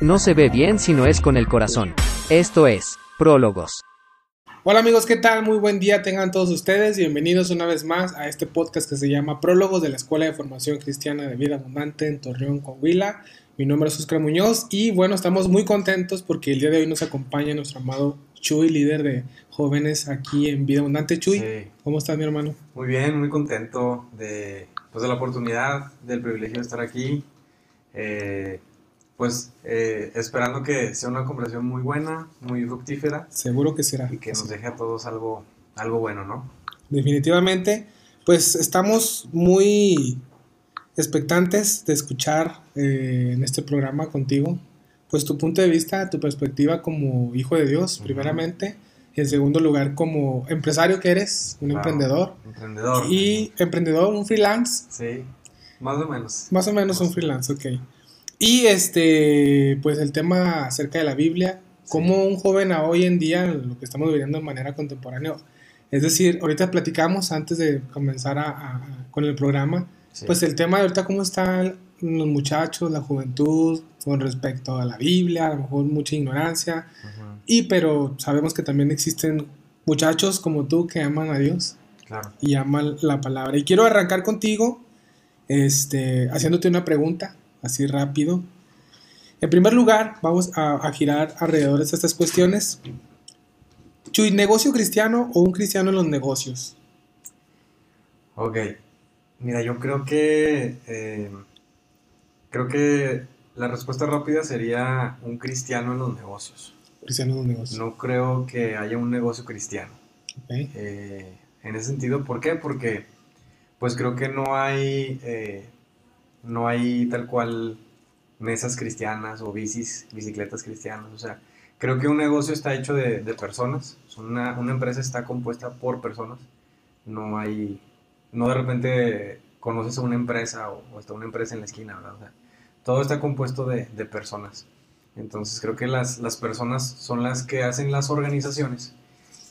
No se ve bien si no es con el corazón. Esto es, Prólogos. Hola amigos, ¿qué tal? Muy buen día tengan todos ustedes. Bienvenidos una vez más a este podcast que se llama Prólogos de la Escuela de Formación Cristiana de Vida Abundante en Torreón, Coahuila. Mi nombre es Oscar Muñoz y bueno, estamos muy contentos porque el día de hoy nos acompaña nuestro amado Chuy, líder de jóvenes aquí en Vida Abundante. Chuy, Sí. ¿cómo estás mi hermano? Muy bien, muy contento de, pues, de la oportunidad, del privilegio de estar aquí. Eh, pues eh, esperando que sea una conversación muy buena, muy fructífera Seguro que será. y que nos deje a todos algo, algo bueno, ¿no? Definitivamente, pues estamos muy expectantes de escuchar eh, en este programa contigo, pues tu punto de vista, tu perspectiva como hijo de Dios, primeramente, y en segundo lugar como empresario que eres, un Claro, emprendedor, Emprendedor. y emprendedor, un freelance, Sí, más o menos. más o menos un freelance, ok. Y este, pues el tema acerca de la Biblia, como un joven a hoy en día, lo que estamos viviendo de manera contemporánea, es decir, ahorita platicamos antes de comenzar a- con el programa, Sí. pues el tema de ahorita cómo están los muchachos, la juventud, con respecto a la Biblia, a lo mejor mucha ignorancia, y pero sabemos que también existen muchachos como tú que aman a Dios claro. y aman la palabra. Y quiero arrancar contigo, este, haciéndote una pregunta, así rápido. En primer lugar, vamos a, a girar alrededor de estas cuestiones. Chuy, ¿negocio cristiano o un cristiano en los negocios? Ok, mira, yo creo que eh, creo que la respuesta rápida sería un cristiano en los negocios. Cristiano en los negocios. No creo que haya un negocio cristiano. Ok. Eh, en ese sentido, ¿por qué? Porque pues creo que no hay eh, no hay tal cual mesas cristianas o bicis, bicicletas cristianas. O sea, creo que un negocio está hecho de, de personas. Una, una empresa está compuesta por personas. No hay, no de repente conoces a una empresa o, o está una empresa en la esquina, ¿verdad? O sea, todo está compuesto de, de personas. Entonces creo que las, las personas son las que hacen las organizaciones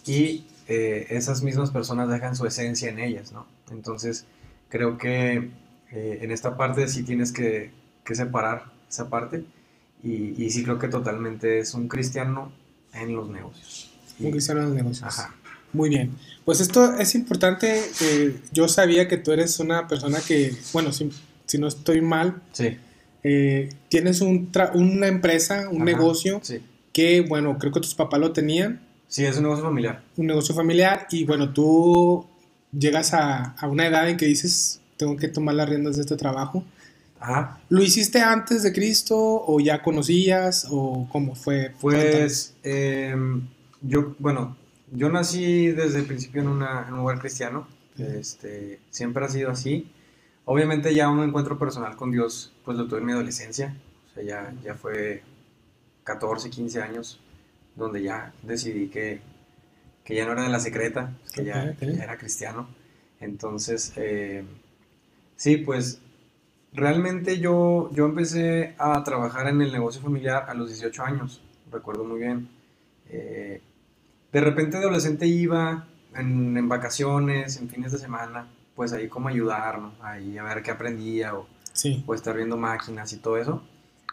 y eh, esas mismas personas dejan su esencia en ellas, ¿no? Entonces creo que eh, en esta parte sí tienes que, que separar esa parte y, y sí creo que totalmente es un cristiano en los negocios. Y- Un cristiano en los negocios. Ajá. Muy bien. Pues esto es importante. eh, yo sabía que tú eres una persona que, bueno, si, si no estoy mal, Sí. eh, tienes un tra- una empresa, un Ajá, negocio Sí. que, bueno, creo que tus papás lo tenían, Sí, es un negocio familiar. un negocio familiar, y bueno, tú llegas a, a una edad en que dices, tengo que tomar las riendas de este trabajo. Ajá. ¿Lo hiciste antes de Cristo o ya conocías o cómo fue? Pues em, yo, bueno, yo nací desde el principio en, una, en un lugar cristiano, este, siempre ha sido así. Obviamente ya un encuentro personal con Dios, pues lo tuve en mi adolescencia, o sea, ya, ya fue 14, 15 años, donde ya decidí que, que ya no era de la secreta, que, ya, que ya era cristiano. Entonces, em, sí, pues realmente yo, yo empecé a trabajar en el negocio familiar a los 18 años, recuerdo muy bien. Eh, de repente de adolescente iba en, en vacaciones, en fines de semana, pues ahí como ayudar, ¿no? Ahí a ver qué aprendía o, Sí, o estar viendo máquinas y todo eso.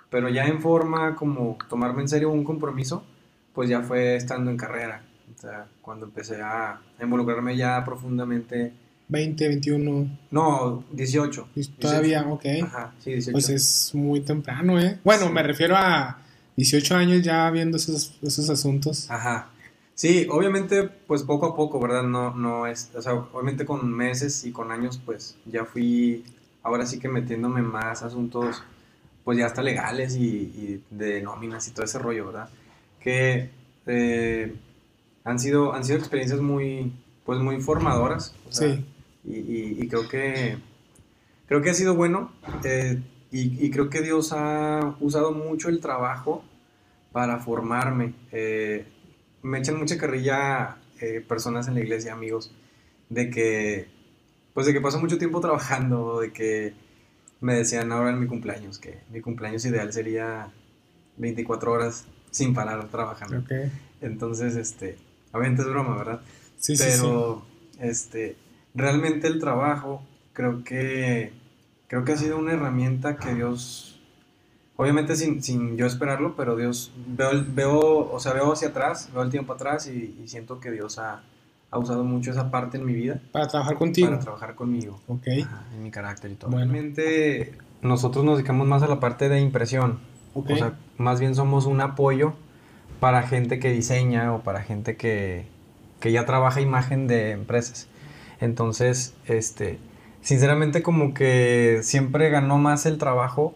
Pero ya en forma como tomarme en serio un compromiso, pues ya fue estando en carrera. O sea, cuando empecé a involucrarme ya profundamente. 20, 21, No, 18. y todavía, ok. Ajá, sí, 18. Pues es muy temprano, ¿eh? Bueno, Sí. me refiero a 18 años ya viendo esos, esos asuntos. Ajá. Sí, obviamente, pues poco a poco, ¿verdad? No, no es, o sea, obviamente con meses y con años, pues ya fui, ahora sí que metiéndome más asuntos, pues ya hasta legales y, y de nóminas y todo ese rollo, ¿verdad? Que eh, han sido, han sido experiencias muy, pues muy formadoras. o sea, Sí. Y, y- y creo que creo que ha sido bueno eh, y, y creo que Dios ha usado mucho el trabajo para formarme. Eh, me echan mucha carrilla eh, personas en la iglesia, amigos, de que pues de que paso mucho tiempo trabajando, de que me decían ahora en mi cumpleaños que mi cumpleaños ideal sería 24 horas sin parar trabajando. Entonces, este, obviamente es broma, ¿verdad? Sí, sí, pero este realmente el trabajo creo que creo que ha sido una herramienta que Dios obviamente sin, sin yo esperarlo, pero Dios, veo, veo, o sea, veo hacia atrás, veo el tiempo atrás y, y siento que Dios ha, ha usado mucho esa parte en mi vida Para trabajar contigo. para trabajar conmigo, Ok. ajá, en mi carácter y todo. Bueno. Realmente nosotros nos dedicamos más a la parte de impresión, Ok. o sea, más bien somos un apoyo para gente que diseña o para gente que, que ya trabaja imagen de empresas. Entonces, este, sinceramente como que siempre ganó más el trabajo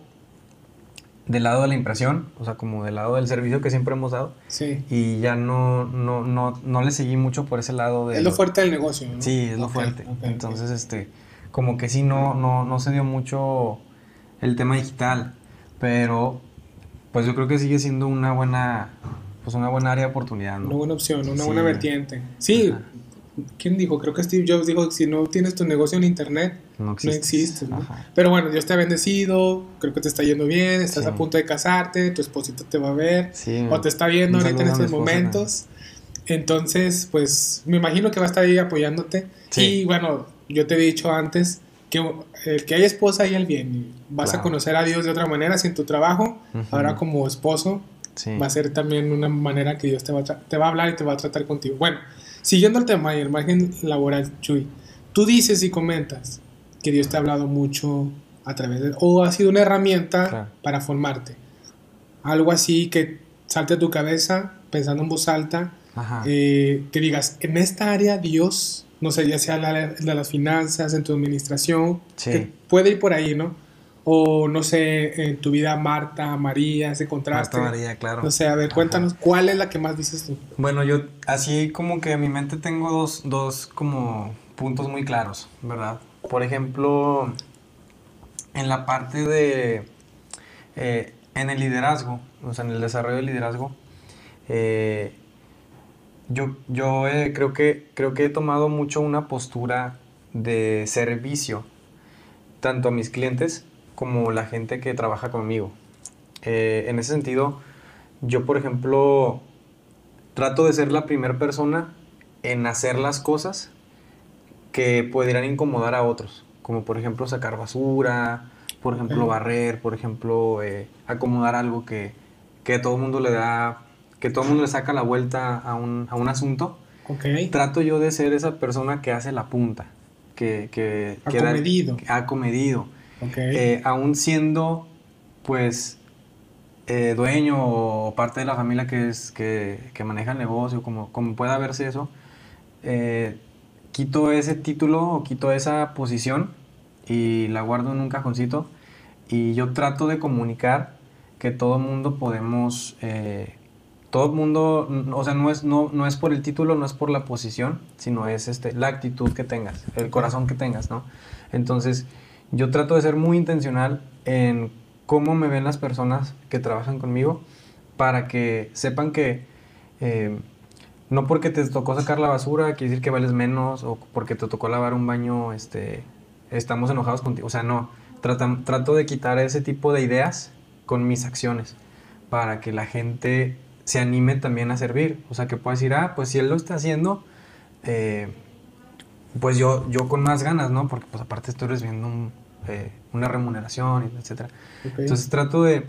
del lado de la impresión, o sea, como del lado del servicio que siempre hemos dado, sí. y ya no, no, no, no le seguí mucho por ese lado de... Es lo fuerte del negocio, ¿no? Sí, es lo fuerte. Entonces, este, como que sí, no, no, no se dio mucho el tema digital, pero pues yo creo que sigue siendo una buena, pues una buena área de oportunidad, Una ¿no? buena opción, una Sí. buena vertiente. Sí, Ajá. ¿Quién dijo? Creo que Steve Jobs dijo si no tienes tu negocio en internet, No no existe. existes, ¿no? Pero bueno, Dios te ha bendecido, creo que te está yendo bien, estás Sí. a punto de casarte, tu esposito te va a ver, Sí. o te está viendo ahorita en a estos momentos. Entonces, pues me imagino que va a estar ahí apoyándote. Sí. Y bueno, yo te he dicho antes que el que hay esposa hay el bien. y Vas a Claro. conocer a Dios de otra manera si en tu trabajo, Ujú. ahora como esposo, Sí. va a ser también una manera que Dios te va, a te va a hablar y te va a tratar contigo. Bueno, siguiendo el tema y el margen laboral, Chuy, tú dices y comentas que Dios te ha hablado mucho a través de, o ha sido una herramienta Claro. para formarte. Algo así que salte a tu cabeza pensando en voz alta, eh, que digas, en esta área Dios, no sé, ya sea la de las finanzas, en tu administración, Sí. que puede ir por ahí, ¿no? O no sé, en tu vida Marta, María, ese contraste. Marta María, claro. No sé, a ver, Ajá. cuéntanos, ¿cuál es la que más dices tú? Bueno, yo así como que en mi mente tengo dos, dos como puntos muy claros, ¿verdad? Por ejemplo, en la parte de, eh, en el liderazgo, o sea, en el desarrollo del liderazgo, eh, yo, yo eh, creo, que, creo que he tomado mucho una postura de servicio, tanto a mis clientes como la gente que trabaja conmigo. Eh, en ese sentido, yo, por ejemplo, trato de ser la primera persona en hacer las cosas que pudieran incomodar a otros, como por ejemplo sacar basura, por ejemplo barrer, por ejemplo eh, acomodar algo que, que todo el mundo le da, que todo el mundo le saca la vuelta a un, a un asunto. Ok. Trato yo de ser esa persona que hace la punta, que, que, que da- Acomedido. que comedido, Ok. eh, aún siendo pues eh, dueño o parte de la familia que es que, que maneja el negocio, como, como pueda verse eso, eh, quito ese título o quito esa posición y la guardo en un cajoncito y yo trato de comunicar que todo mundo podemos, eh, todo mundo, o sea, no es, no, no es por el título, no es por la posición, sino es este, la actitud que tengas, el corazón que tengas, ¿no? Entonces, yo trato de ser muy intencional en cómo me ven las personas que trabajan conmigo para que sepan que eh, no porque te tocó sacar la basura quiere decir que vales menos o porque te tocó lavar un baño este, estamos enojados contigo. O sea, no, trato de quitar ese tipo de ideas con mis acciones para que la gente se anime también a servir. O sea, que pueda decir, ah, pues si él lo está haciendo, eh, pues yo, yo con más ganas, ¿no? Porque pues aparte estoy recibiendo un, eh, una remuneración, etcétera. ok. Entonces trato de,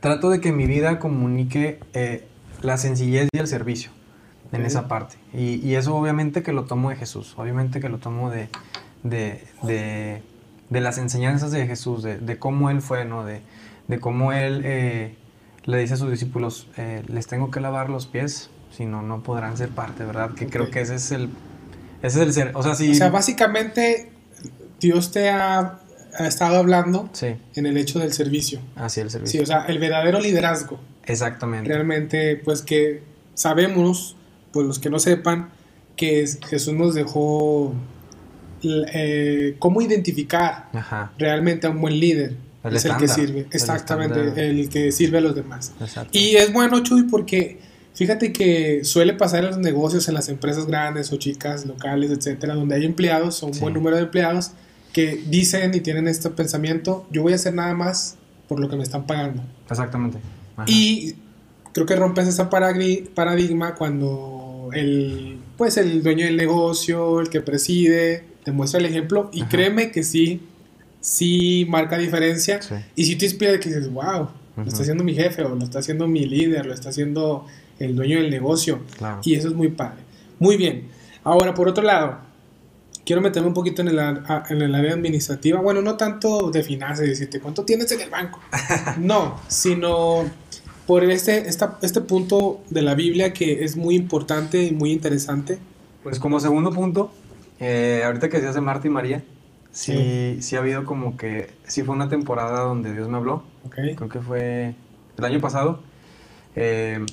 trato de que mi vida comunique eh, la sencillez y el servicio en Ok. esa parte. Y, y eso obviamente que lo tomo de Jesús, obviamente que lo tomo de, de, de, de las enseñanzas de Jesús, de, de cómo Él fue, ¿no? De, de cómo Él eh, le dice a sus discípulos, eh, les tengo que lavar los pies, si no, no podrán ser parte, ¿verdad? Que creo Ok. que ese es el... Ese es el ser, o sea, si... O sea, básicamente Dios te ha, ha estado hablando sí, en el hecho del servicio. así el Sí, servicio. o sea, el verdadero liderazgo. Exactamente. Realmente, pues que sabemos, pues los que no sepan, que es- Jesús nos dejó eh, cómo identificar Ajá. realmente a un buen líder. El es el que estándar, sirve, el exactamente, estándar. el que sirve a los demás. Exacto. Y es bueno, Chuy, porque fíjate que suele pasar en los negocios, en las empresas grandes o chicas, locales, etcétera, donde hay empleados o un Sí. buen número de empleados que dicen y tienen este pensamiento: yo voy a hacer nada más por lo que me están pagando. Exactamente. Ajá. Y creo que rompes ese paradigma cuando el, pues el dueño del negocio, el que preside, te muestra el ejemplo y Ajá. créeme que sí sí marca diferencia. Sí. Y si te inspira de que dices, wow, lo está haciendo mi jefe, o lo está haciendo mi líder, lo está haciendo el dueño del negocio. Claro. Y eso es muy padre. Muy bien. Ahora, por otro lado, quiero meterme un poquito en el, en el área administrativa. Bueno, no tanto de finanzas, decirte cuánto tienes en el banco. No, sino por este, esta, este punto de la Biblia que es muy importante y muy interesante. Pues como segundo punto, eh, ahorita que decías de Marta y María, sí, sí ha habido como que, sí fue una temporada donde Dios me habló, creo que fue el año pasado. Eh,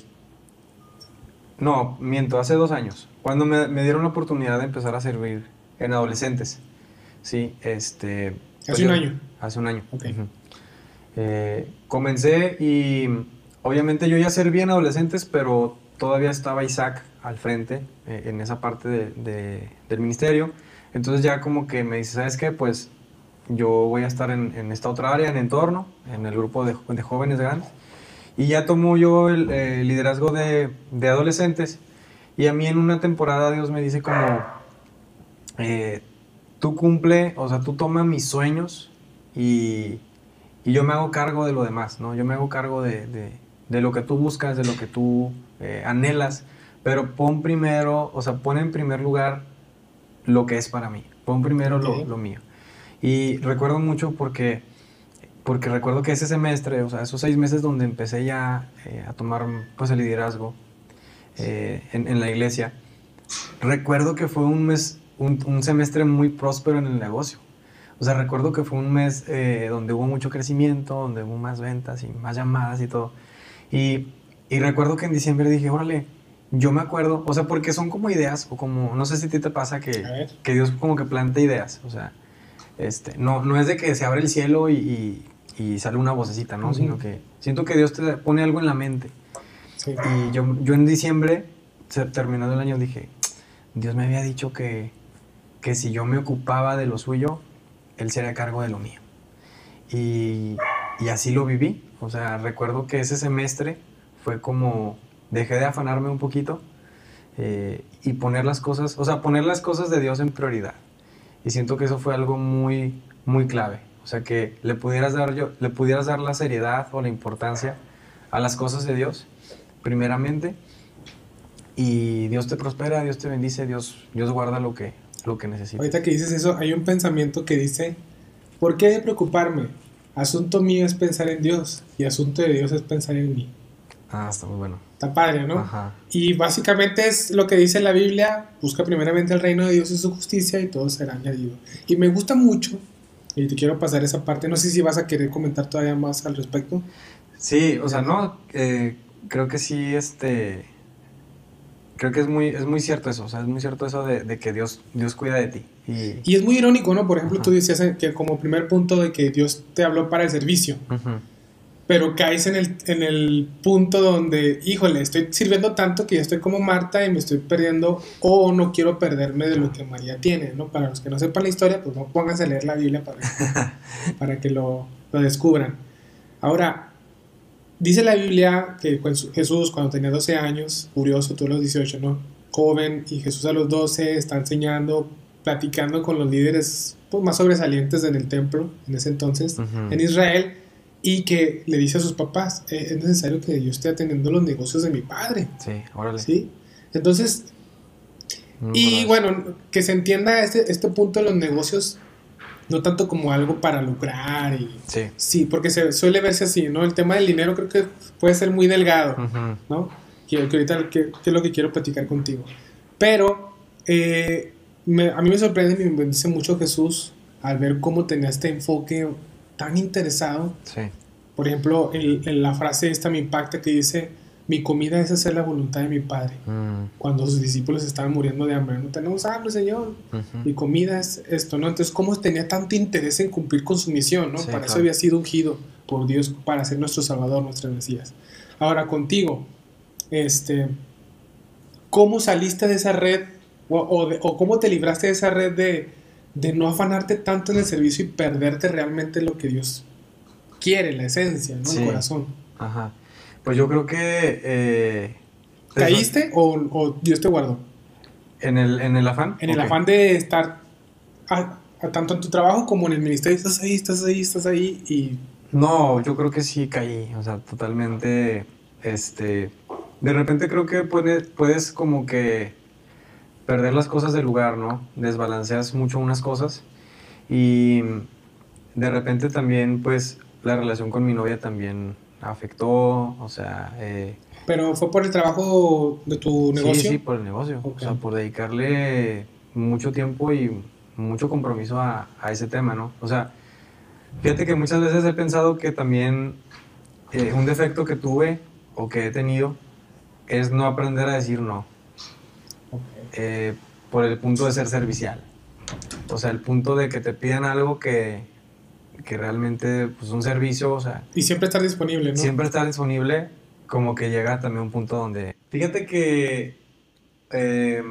no, miento, hace dos años, cuando me, me dieron la oportunidad de empezar a servir en adolescentes. Sí, este... pues Hace un yo- año. Hace un año. Ok. ujú. Eh, comencé y obviamente yo ya serví en adolescentes, pero todavía estaba Isaac al frente eh, en esa parte de- de- del ministerio. Entonces ya como que me dice, ¿sabes qué? Pues yo voy a estar en, en esta otra área, en entorno, en el grupo de, de jóvenes grandes. Y ya tomo yo el eh, liderazgo de, de adolescentes. Y a mí en una temporada Dios me dice como, eh, tú cumple, o sea, tú toma mis sueños y, y yo me hago cargo de lo demás, ¿no? Yo me hago cargo de, de- de lo que tú buscas, de lo que tú eh, anhelas, pero pon primero, o sea, pon en primer lugar lo que es para mí, pon primero lo, mío. Y recuerdo mucho porque, porque recuerdo que ese semestre, o sea, esos seis meses donde empecé ya eh, a tomar pues el liderazgo en, en la iglesia, recuerdo que fue un mes, un, un semestre muy próspero en el negocio. O sea, recuerdo que fue un mes eh, donde hubo mucho crecimiento, donde hubo más ventas y más llamadas y todo. Y, y recuerdo que en diciembre dije, órale, yo me acuerdo, o sea, porque son como ideas, o como, no sé si a ti te pasa que, que Dios como que planta ideas, o sea, este, no, no es de que se abre el cielo y, y- y sale una vocecita, ¿no? Sino que siento que Dios te pone algo en la mente. Sí. Y yo, yo en diciembre, terminando el año, dije, Dios me había dicho que, que si yo me ocupaba de lo suyo, Él sería cargo de lo mío. Y, y así lo viví. O sea, recuerdo que ese semestre fue como, dejé de afanarme un poquito eh, y poner las cosas, o sea, poner las cosas de Dios en prioridad. Y siento que eso fue algo muy, muy clave. O sea, que le pudieras dar, yo, le pudieras dar la seriedad o la importancia a las cosas de Dios, primeramente. Y Dios te prospera, Dios te bendice, Dios, Dios guarda lo que, lo que necesitas. Ahorita que dices eso, hay un pensamiento que dice, ¿por qué he de preocuparme? Asunto mío es pensar en Dios y asunto de Dios es pensar en mí. Ah, está muy bueno. Está padre, ¿no? Ajá. Y básicamente es lo que dice la Biblia, busca primeramente el reino de Dios y su justicia y todo será añadido. Y me gusta mucho, y te quiero pasar esa parte, no sé si vas a querer comentar todavía más al respecto. Sí, o sea, no, eh, creo que sí, este, creo que es muy, es muy cierto eso, o sea, es muy cierto eso de, de que Dios, Dios cuida de ti. Y, Y es muy irónico, ¿no? Por ejemplo, Ajá. tú decías que como primer punto de que Dios te habló para el servicio, Ujú. pero caes en el, en el punto donde, híjole, estoy sirviendo tanto que ya estoy como Marta y me estoy perdiendo o no quiero perderme de lo que María tiene, ¿no? Para los que no sepan la historia, pues no pónganse a leer la Biblia para, para que lo, lo descubran. Ahora, dice la Biblia que Jesús cuando tenía 12 años, curioso, tú a los 18, ¿no? Joven, y Jesús a los 12 está enseñando, platicando con los líderes pues, más sobresalientes en el templo en ese entonces, en Israel, y que le dice a sus papás, "Eh, es necesario que yo esté atendiendo los negocios de mi padre, Sí, órale. ¿sí? Entonces, y bueno. bueno, que se entienda este, este punto de los negocios, no tanto como algo para lucrar y... Sí. Sí, porque se suele verse así, ¿no? El tema del dinero creo que puede ser muy delgado, Ujú. ¿no? Que, que ahorita que, que es lo que quiero platicar contigo. Pero eh, me- a mí me sorprende y me bendice mucho Jesús al ver cómo tenía este enfoque tan interesado. Sí. Por ejemplo, el- el- la frase esta me impacta que dice, mi comida es hacer la voluntad de mi Padre. Mm, Cuando sus discípulos estaban muriendo de hambre, no tenemos hambre, Señor. Mi comida es esto, ¿no? Entonces, ¿cómo tenía tanto interés en cumplir con su misión, ¿no? Sí, para eso había sido ungido por Dios para ser nuestro Salvador, nuestro Mesías. Ahora, contigo, este, ¿cómo saliste de esa red o, o de- o cómo te libraste de esa red de, de no afanarte tanto en el servicio y perderte realmente lo que Dios quiere, la esencia, ¿no? Sí. El corazón. Ajá. Pues yo creo que... eh, ¿Caíste o, o Dios te guardó? ¿En el, en el afán? En el afán de estar a- a tanto en tu trabajo como en el ministerio, estás ahí, estás ahí, estás ahí y... No, yo creo que sí caí, o sea, totalmente, este, de repente creo que puedes, puedes como que perder las cosas del lugar, ¿no? Desbalanceas mucho unas cosas y de repente también, pues, la relación con mi novia también afectó, o sea... Eh, ¿Pero fue por el trabajo de tu negocio? Sí, sí, por el negocio, o sea, por dedicarle mucho tiempo y mucho compromiso a, a, ese tema, ¿no? O sea, fíjate que muchas veces he pensado que también eh, un defecto que tuve o que he tenido es no aprender a decir no. Eh, por el punto de ser servicial. O sea, el punto de que te pidan algo que, que realmente, pues un servicio, o sea... Y siempre estar disponible, ¿no? Siempre estar disponible, como que llega también un punto donde... Fíjate que eh,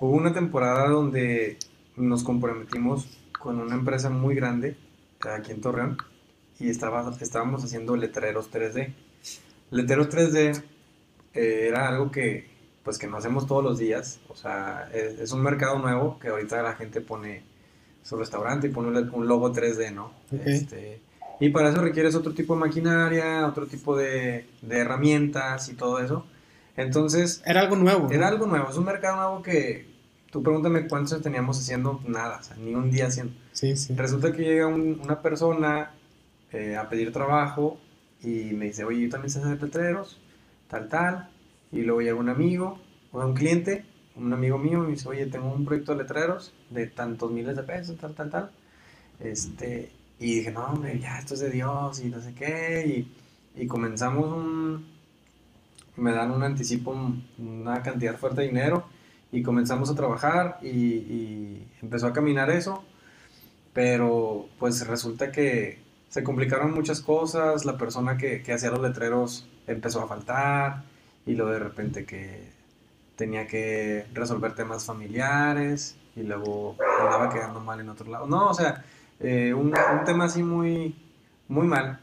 hubo una temporada donde nos comprometimos con una empresa muy grande aquí en Torreón y estaba, estábamos haciendo letreros 3D. Letreros 3D eh, era algo que, pues que no hacemos todos los días. O sea, es, un mercado nuevo que ahorita la gente pone su restaurante y pone un, logo 3D, ¿no? Este, y para eso requieres otro tipo de maquinaria, otro tipo de, de, herramientas y todo eso. Entonces... Era algo nuevo. Era algo nuevo, es un mercado nuevo que... Tú pregúntame cuántos teníamos haciendo nada, o sea, ni un día haciendo. Sí, sí. Resulta que llega una persona eh, a pedir trabajo y me dice, oye, yo también sé hacer letreros, tal, tal. Y luego llega un amigo, o un cliente, un amigo mío, me dice, oye, tengo un proyecto de letreros de tantos miles de pesos, tal, tal, tal. Este, y dije, no, hombre, ya, esto es de Dios, y no sé qué. Y, y comenzamos. Me dan un anticipo, una cantidad fuerte de dinero, y comenzamos a trabajar, y, empezó a caminar eso. Pero, pues resulta que se complicaron muchas cosas, la persona que, que hacía los letreros empezó a faltar y luego de repente que tenía que resolver temas familiares y luego andaba quedando mal en otro lado. No, o sea, eh, un, un, tema así muy, muy mal,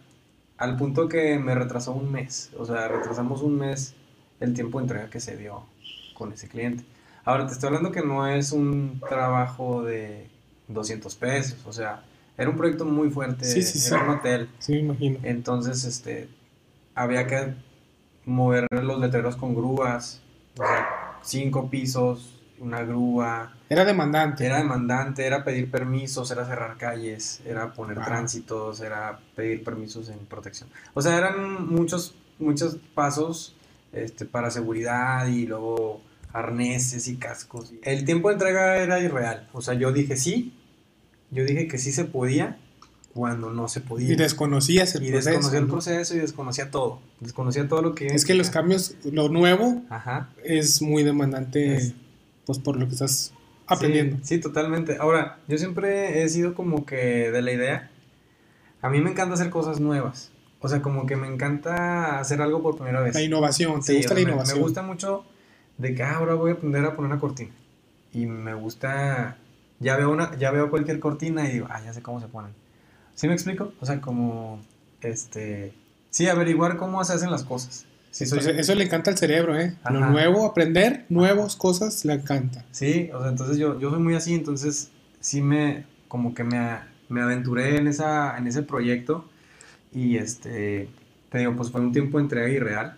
al punto que me retrasó un mes. O sea, retrasamos un mes el tiempo de entrega que se dio con ese cliente. Ahora, te estoy hablando que no es un trabajo de 200 pesos, o sea, era un proyecto muy fuerte, sí, sí, era un hotel. Sí, imagino. Entonces, este, había que mover los letreros con grúas, o sea, cinco pisos, una grúa. Era demandante. Era demandante, era pedir permisos, era cerrar calles, era poner tránsitos, era pedir permisos en protección. O sea, eran muchos, muchos pasos este, para seguridad y luego arneses y cascos. El tiempo de entrega era irreal. O sea, yo dije sí, yo dije que sí se podía, cuando no se podía. Y desconocías el y proceso. desconocía el proceso y desconocía todo. Desconocía todo lo que... Es que los cambios, lo nuevo, Ajá. es muy demandante, Es- pues por lo que estás aprendiendo. Sí, sí, totalmente. Ahora, yo siempre he sido como que de la idea, a mí me encanta hacer cosas nuevas. O sea, como que me encanta hacer algo por primera vez. La innovación, ¿te Sí, gusta la me- innovación? Me gusta mucho de que ah, ahora voy a aprender a poner una cortina. Y me gusta, ya veo, una, ya veo cualquier cortina y digo, ah, ya sé cómo se ponen. ¿Sí me explico? O sea, como, este, sí, averiguar cómo se hacen las cosas. Sí, soy- eso le encanta al cerebro, ¿eh? Lo Ajá. nuevo, aprender nuevas cosas, le encanta. Sí, o sea, entonces yo, yo soy muy así, entonces sí me, como que me, me aventuré en, esa, en ese proyecto y este, te digo, pues fue un tiempo de entrega irreal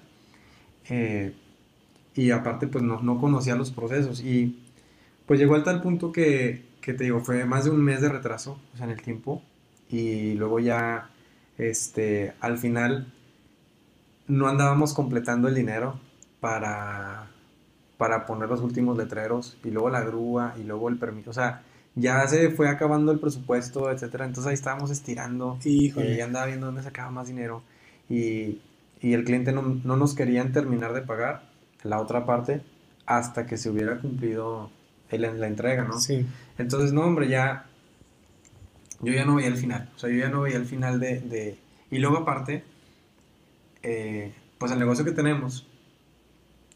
eh, y aparte pues no, no conocía los procesos y pues llegó al tal punto que, que te digo, fue más de un mes de retraso, o sea, en el tiempo y luego ya, este, al final no andábamos completando el dinero para, para poner los últimos letreros y luego la grúa y luego el permiso. O sea, ya se fue acabando el presupuesto, etcétera. Entonces ahí estábamos estirando Híjole. y ya andaba viendo dónde sacaba más dinero. Y, y el cliente no, no nos querían terminar de pagar la otra parte hasta que se hubiera cumplido el- la entrega, ¿no? Sí. Entonces, no, hombre, ya. Yo ya no veía el final. O sea, yo ya no veía el final de. de- y luego, aparte, eh, pues el negocio que tenemos,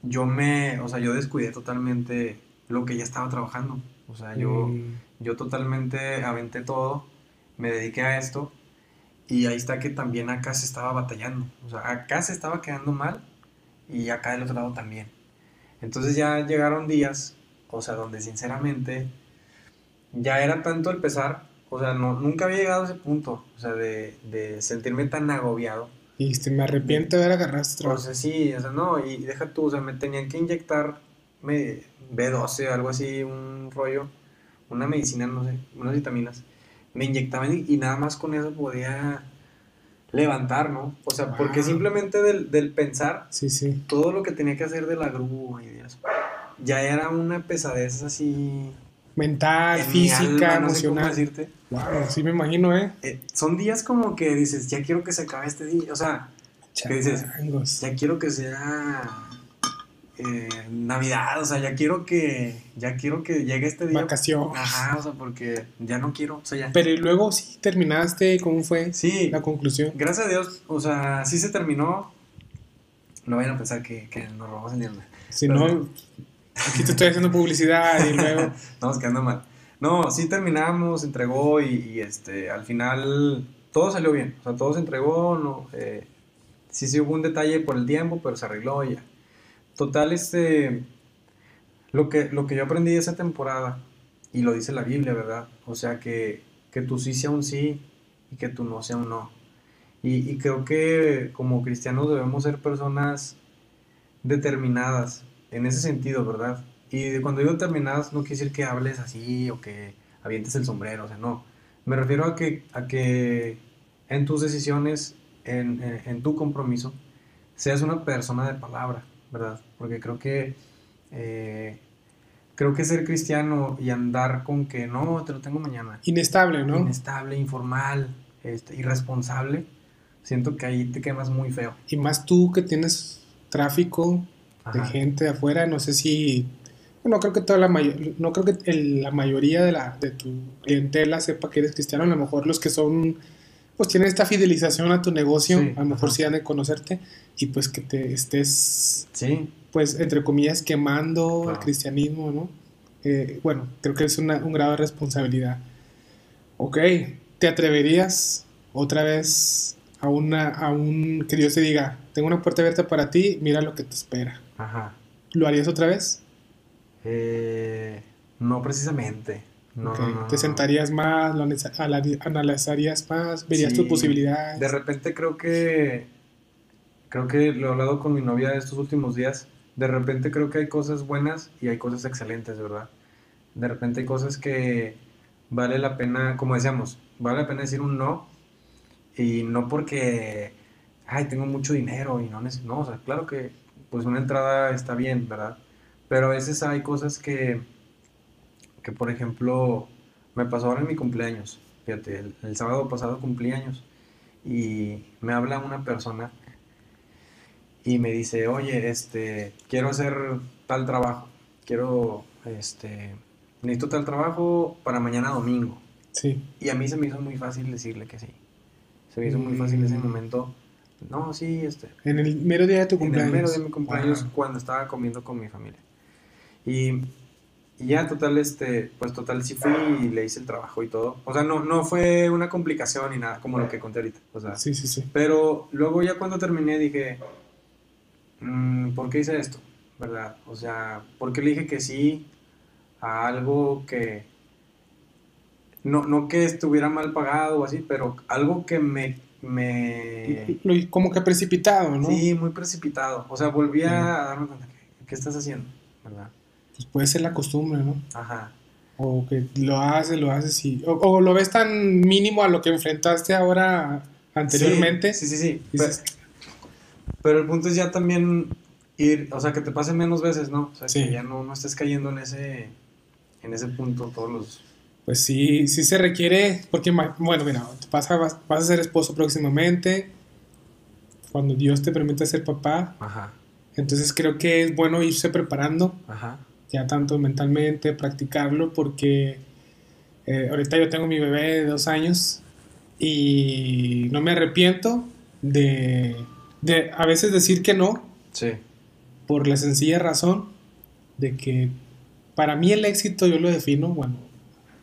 yo me. O sea, yo descuidé totalmente lo que ya estaba trabajando. O sea, yo, Mm, yo totalmente aventé todo, me dediqué a esto. Y ahí está que también acá se estaba batallando. O sea, acá se estaba quedando mal y acá del otro lado también. Entonces ya llegaron días, o sea, donde sinceramente ya era tanto el pesar, o sea, no, nunca había llegado a ese punto, o sea, de, de sentirme tan agobiado. Y este, me arrepiento de haber agarrado este O trabajo. sea, sí, o sea, no, y deja tú, o sea, me tenían que inyectar me, B12, algo así, un rollo, una medicina, no sé, unas vitaminas. Me inyectaban y, y nada más con eso podía levantar, ¿no? O sea, porque Wow. simplemente del, del pensar Sí, sí. todo lo que tenía que hacer de la grúa y de eso, ya era una pesadez así. Mental, en física, alma, no sé cómo emocional. decirte. Wow, sí me imagino, ¿eh? Eh, son días como que dices, ya quiero que se acabe este día, o sea, ¿Qué dices? Ya quiero que sea eh, Navidad, o sea, ya quiero que ya quiero que llegue este día. Vacaciones. Ajá, o sea, porque ya no quiero, o sea, ya. Pero y luego sí terminaste, ¿cómo fue Sí, la conclusión? gracias a Dios, o sea, sí se terminó. No vayan a pensar que, que nos robamos el dinero. Si Pero- no, aquí te estoy haciendo publicidad y luego. Estamos quedando mal. No, sí terminamos, entregó y, este, al final todo salió bien. O sea, todo se entregó, no, eh, sí, sí hubo un detalle por el tiempo, pero se arregló ya. Total, este, lo que, lo que yo aprendí esa temporada, y lo dice la Biblia, ¿verdad? O sea, que, que tu sí sea un sí y que tu no sea un no. Y creo que como cristianos debemos ser personas determinadas en ese sentido, ¿verdad? Y cuando digo determinadas no quiere decir que hables así o que avientes el sombrero, o sea, no. Me refiero a que, a que en tus decisiones, en, en- en tu compromiso, seas una persona de palabra, ¿verdad? Porque creo que eh, creo que ser cristiano y andar con que no, te lo tengo mañana, Inestable, ¿no? inestable, informal, este, irresponsable, siento que ahí te quemas muy feo. Y más tú que tienes tráfico de gente de afuera, no sé si. No creo que toda la no creo que el- la mayoría de, la, de tu clientela sepa que eres cristiano. A lo mejor los que son, pues tienen esta fidelización a tu negocio, Sí, a lo mejor sí han de conocerte y pues que te estés, Sí, pues entre comillas, quemando el cristianismo, ¿no? Eh, bueno, creo que es una- un grado de responsabilidad. Ok, ¿te atreverías otra vez a, una, a un, que Dios te diga, tengo una puerta abierta para ti, mira lo que te espera? Ajá. ¿Lo harías otra vez? Eh, no precisamente. No, Ok, no, no, ¿Te sentarías más, lo analiza- anali- analizarías más, verías Sí, tus posibilidades? De repente creo que creo que lo he hablado con mi novia estos últimos días. De repente creo que hay cosas buenas y hay cosas excelentes, ¿verdad? De repente hay cosas que vale la pena, como decíamos, vale la pena decir un no y no porque ay, tengo mucho dinero y no neces- no, o sea, claro que pues una entrada está bien, ¿verdad? Pero a veces hay cosas que que por ejemplo me pasó ahora en mi cumpleaños. Fíjate, el, el sábado pasado cumplí años y me habla una persona y me dice, oye, este, quiero hacer tal trabajo, quiero, este, necesito tal trabajo para mañana domingo. Sí, Y a mí se me hizo muy fácil decirle que sí. Se me hizo muy fácil ese Mm. momento. No, sí, este, en el mero día de tu en el cumpleaños. mero de mi cumpleaños cuando estaba comiendo con mi familia. Y, y ya total, este, pues total sí fui y le hice el trabajo y todo. O sea, no, no fue una complicación ni nada, como lo que conté ahorita. O sea, Sí, sí, sí. pero luego ya cuando terminé dije, "Mm, ¿por qué hice esto? ¿Verdad? O sea, ¿por qué le dije que sí a algo que... No, no que estuviera mal pagado o así, pero algo que me... me Como que precipitado, ¿no? Sí, muy precipitado. O sea, volví a darme cuenta que, ¿qué estás haciendo? ¿Verdad? Pues puede ser la costumbre, ¿no? Ajá. O que lo haces, lo haces y... O, o lo ves tan mínimo a lo que enfrentaste ahora anteriormente. Sí, sí, sí. Pero, dices, pero el punto es ya también ir, o sea, que te pase menos veces, ¿no? O sea, Sí. que ya no, no estés cayendo en ese, en ese punto todos los... Pues sí, sí se requiere, porque, bueno, mira, vas a, vas a ser esposo próximamente, cuando Dios te permite ser papá, Ajá, entonces creo que es bueno irse preparando, ajá. ya tanto mentalmente, practicarlo, porque eh, ahorita yo tengo mi bebé de dos años y no me arrepiento de, de a veces decir que no, Sí. por la sencilla razón de que para mí el éxito yo lo defino, bueno,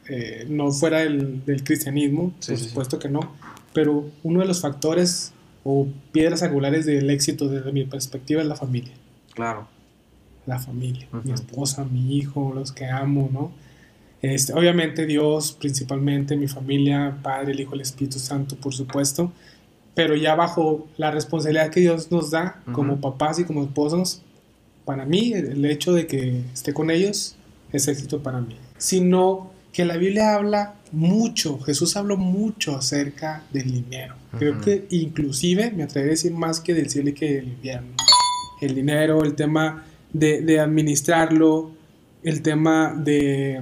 eh, no fuera del, del cristianismo, Sí, por sí. supuesto que no, pero uno de los factores o piedras angulares del éxito desde mi perspectiva es la familia. Claro. La familia, mi esposa, mi hijo, los que amo, ¿no? Este, obviamente Dios, principalmente mi familia, Padre, el Hijo, el Espíritu Santo, por supuesto, pero ya bajo la responsabilidad que Dios nos da como papás y como esposos, para mí el hecho de que esté con ellos es éxito para mí. Sino que la Biblia habla mucho, Jesús habló mucho acerca del dinero. Creo que inclusive me atrevería a decir más que del cielo y que del infierno. El dinero, el tema de, de administrarlo, el tema de,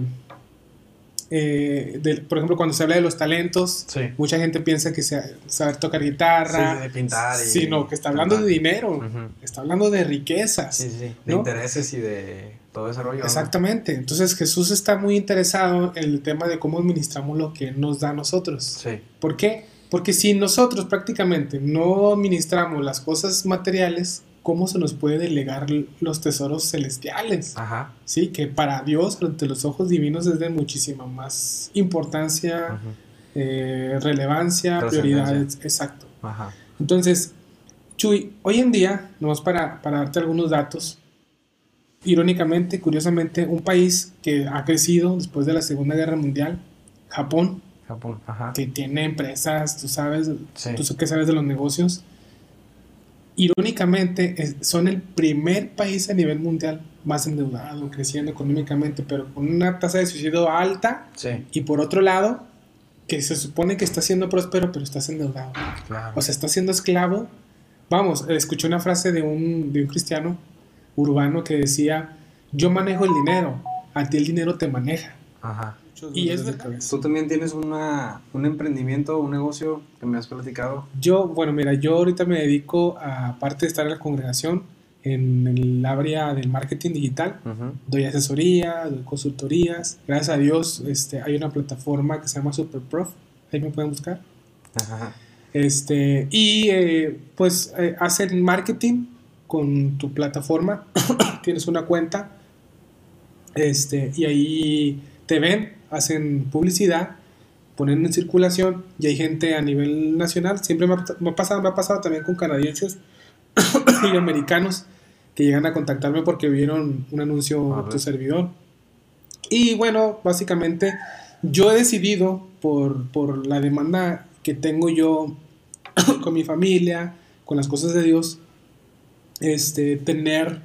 eh, de- por ejemplo, cuando se habla de los talentos, Sí. mucha gente piensa que se- saber tocar Sí, guitarra, de pintar y... sino que está hablando de dinero, está hablando de riquezas. Sí, sí, sí. De ¿no? intereses y de todo ese rollo. ¿no? Exactamente. Entonces Jesús está muy interesado en el tema de cómo administramos lo que nos da a nosotros. Sí. ¿Por qué? Porque si nosotros prácticamente no administramos las cosas materiales, ¿cómo se nos puede delegar los tesoros celestiales? Ajá. Sí, que para Dios, ante los ojos divinos, es de muchísima más importancia, eh, relevancia, prioridades. Exacto. Ajá. Entonces, Chuy, hoy en día, nomás para, para darte algunos datos, irónicamente, curiosamente, un país que ha crecido después de la Segunda Guerra Mundial, Japón, Japón. Ajá. que tiene empresas, tú sabes, Sí. tú que sabes de los negocios, irónicamente es- son el primer país a nivel mundial más endeudado, creciendo económicamente, pero con una tasa de suicidio alta Sí. y por otro lado, que se supone que está siendo próspero, pero estás endeudado. Claro. O sea, está siendo esclavo. Vamos, escuché una frase de un, de un cristiano urbano que decía, yo manejo el dinero, a ti el dinero te maneja. Ajá. Y es verdad. Tú también tienes una, un emprendimiento, un negocio que me has platicado. Yo, bueno, mira, yo ahorita me dedico, a, aparte de estar en la congregación, en el área del marketing digital, doy asesoría, doy consultorías. Gracias a Dios este, hay una plataforma que se llama SuperProf, ahí me pueden buscar. Ajá. Este, y eh, pues eh, hacen marketing con tu plataforma, tienes una cuenta, este, y ahí te ven, hacen publicidad, ponen en circulación, y hay gente a nivel nacional, siempre me ha, me ha pasado, me ha pasado también con canadienses y americanos que llegan a contactarme porque vieron un anuncio A de tu servidor. Y bueno, básicamente yo he decidido por, por la demanda que tengo yo con mi familia, con las cosas de Dios, este, tener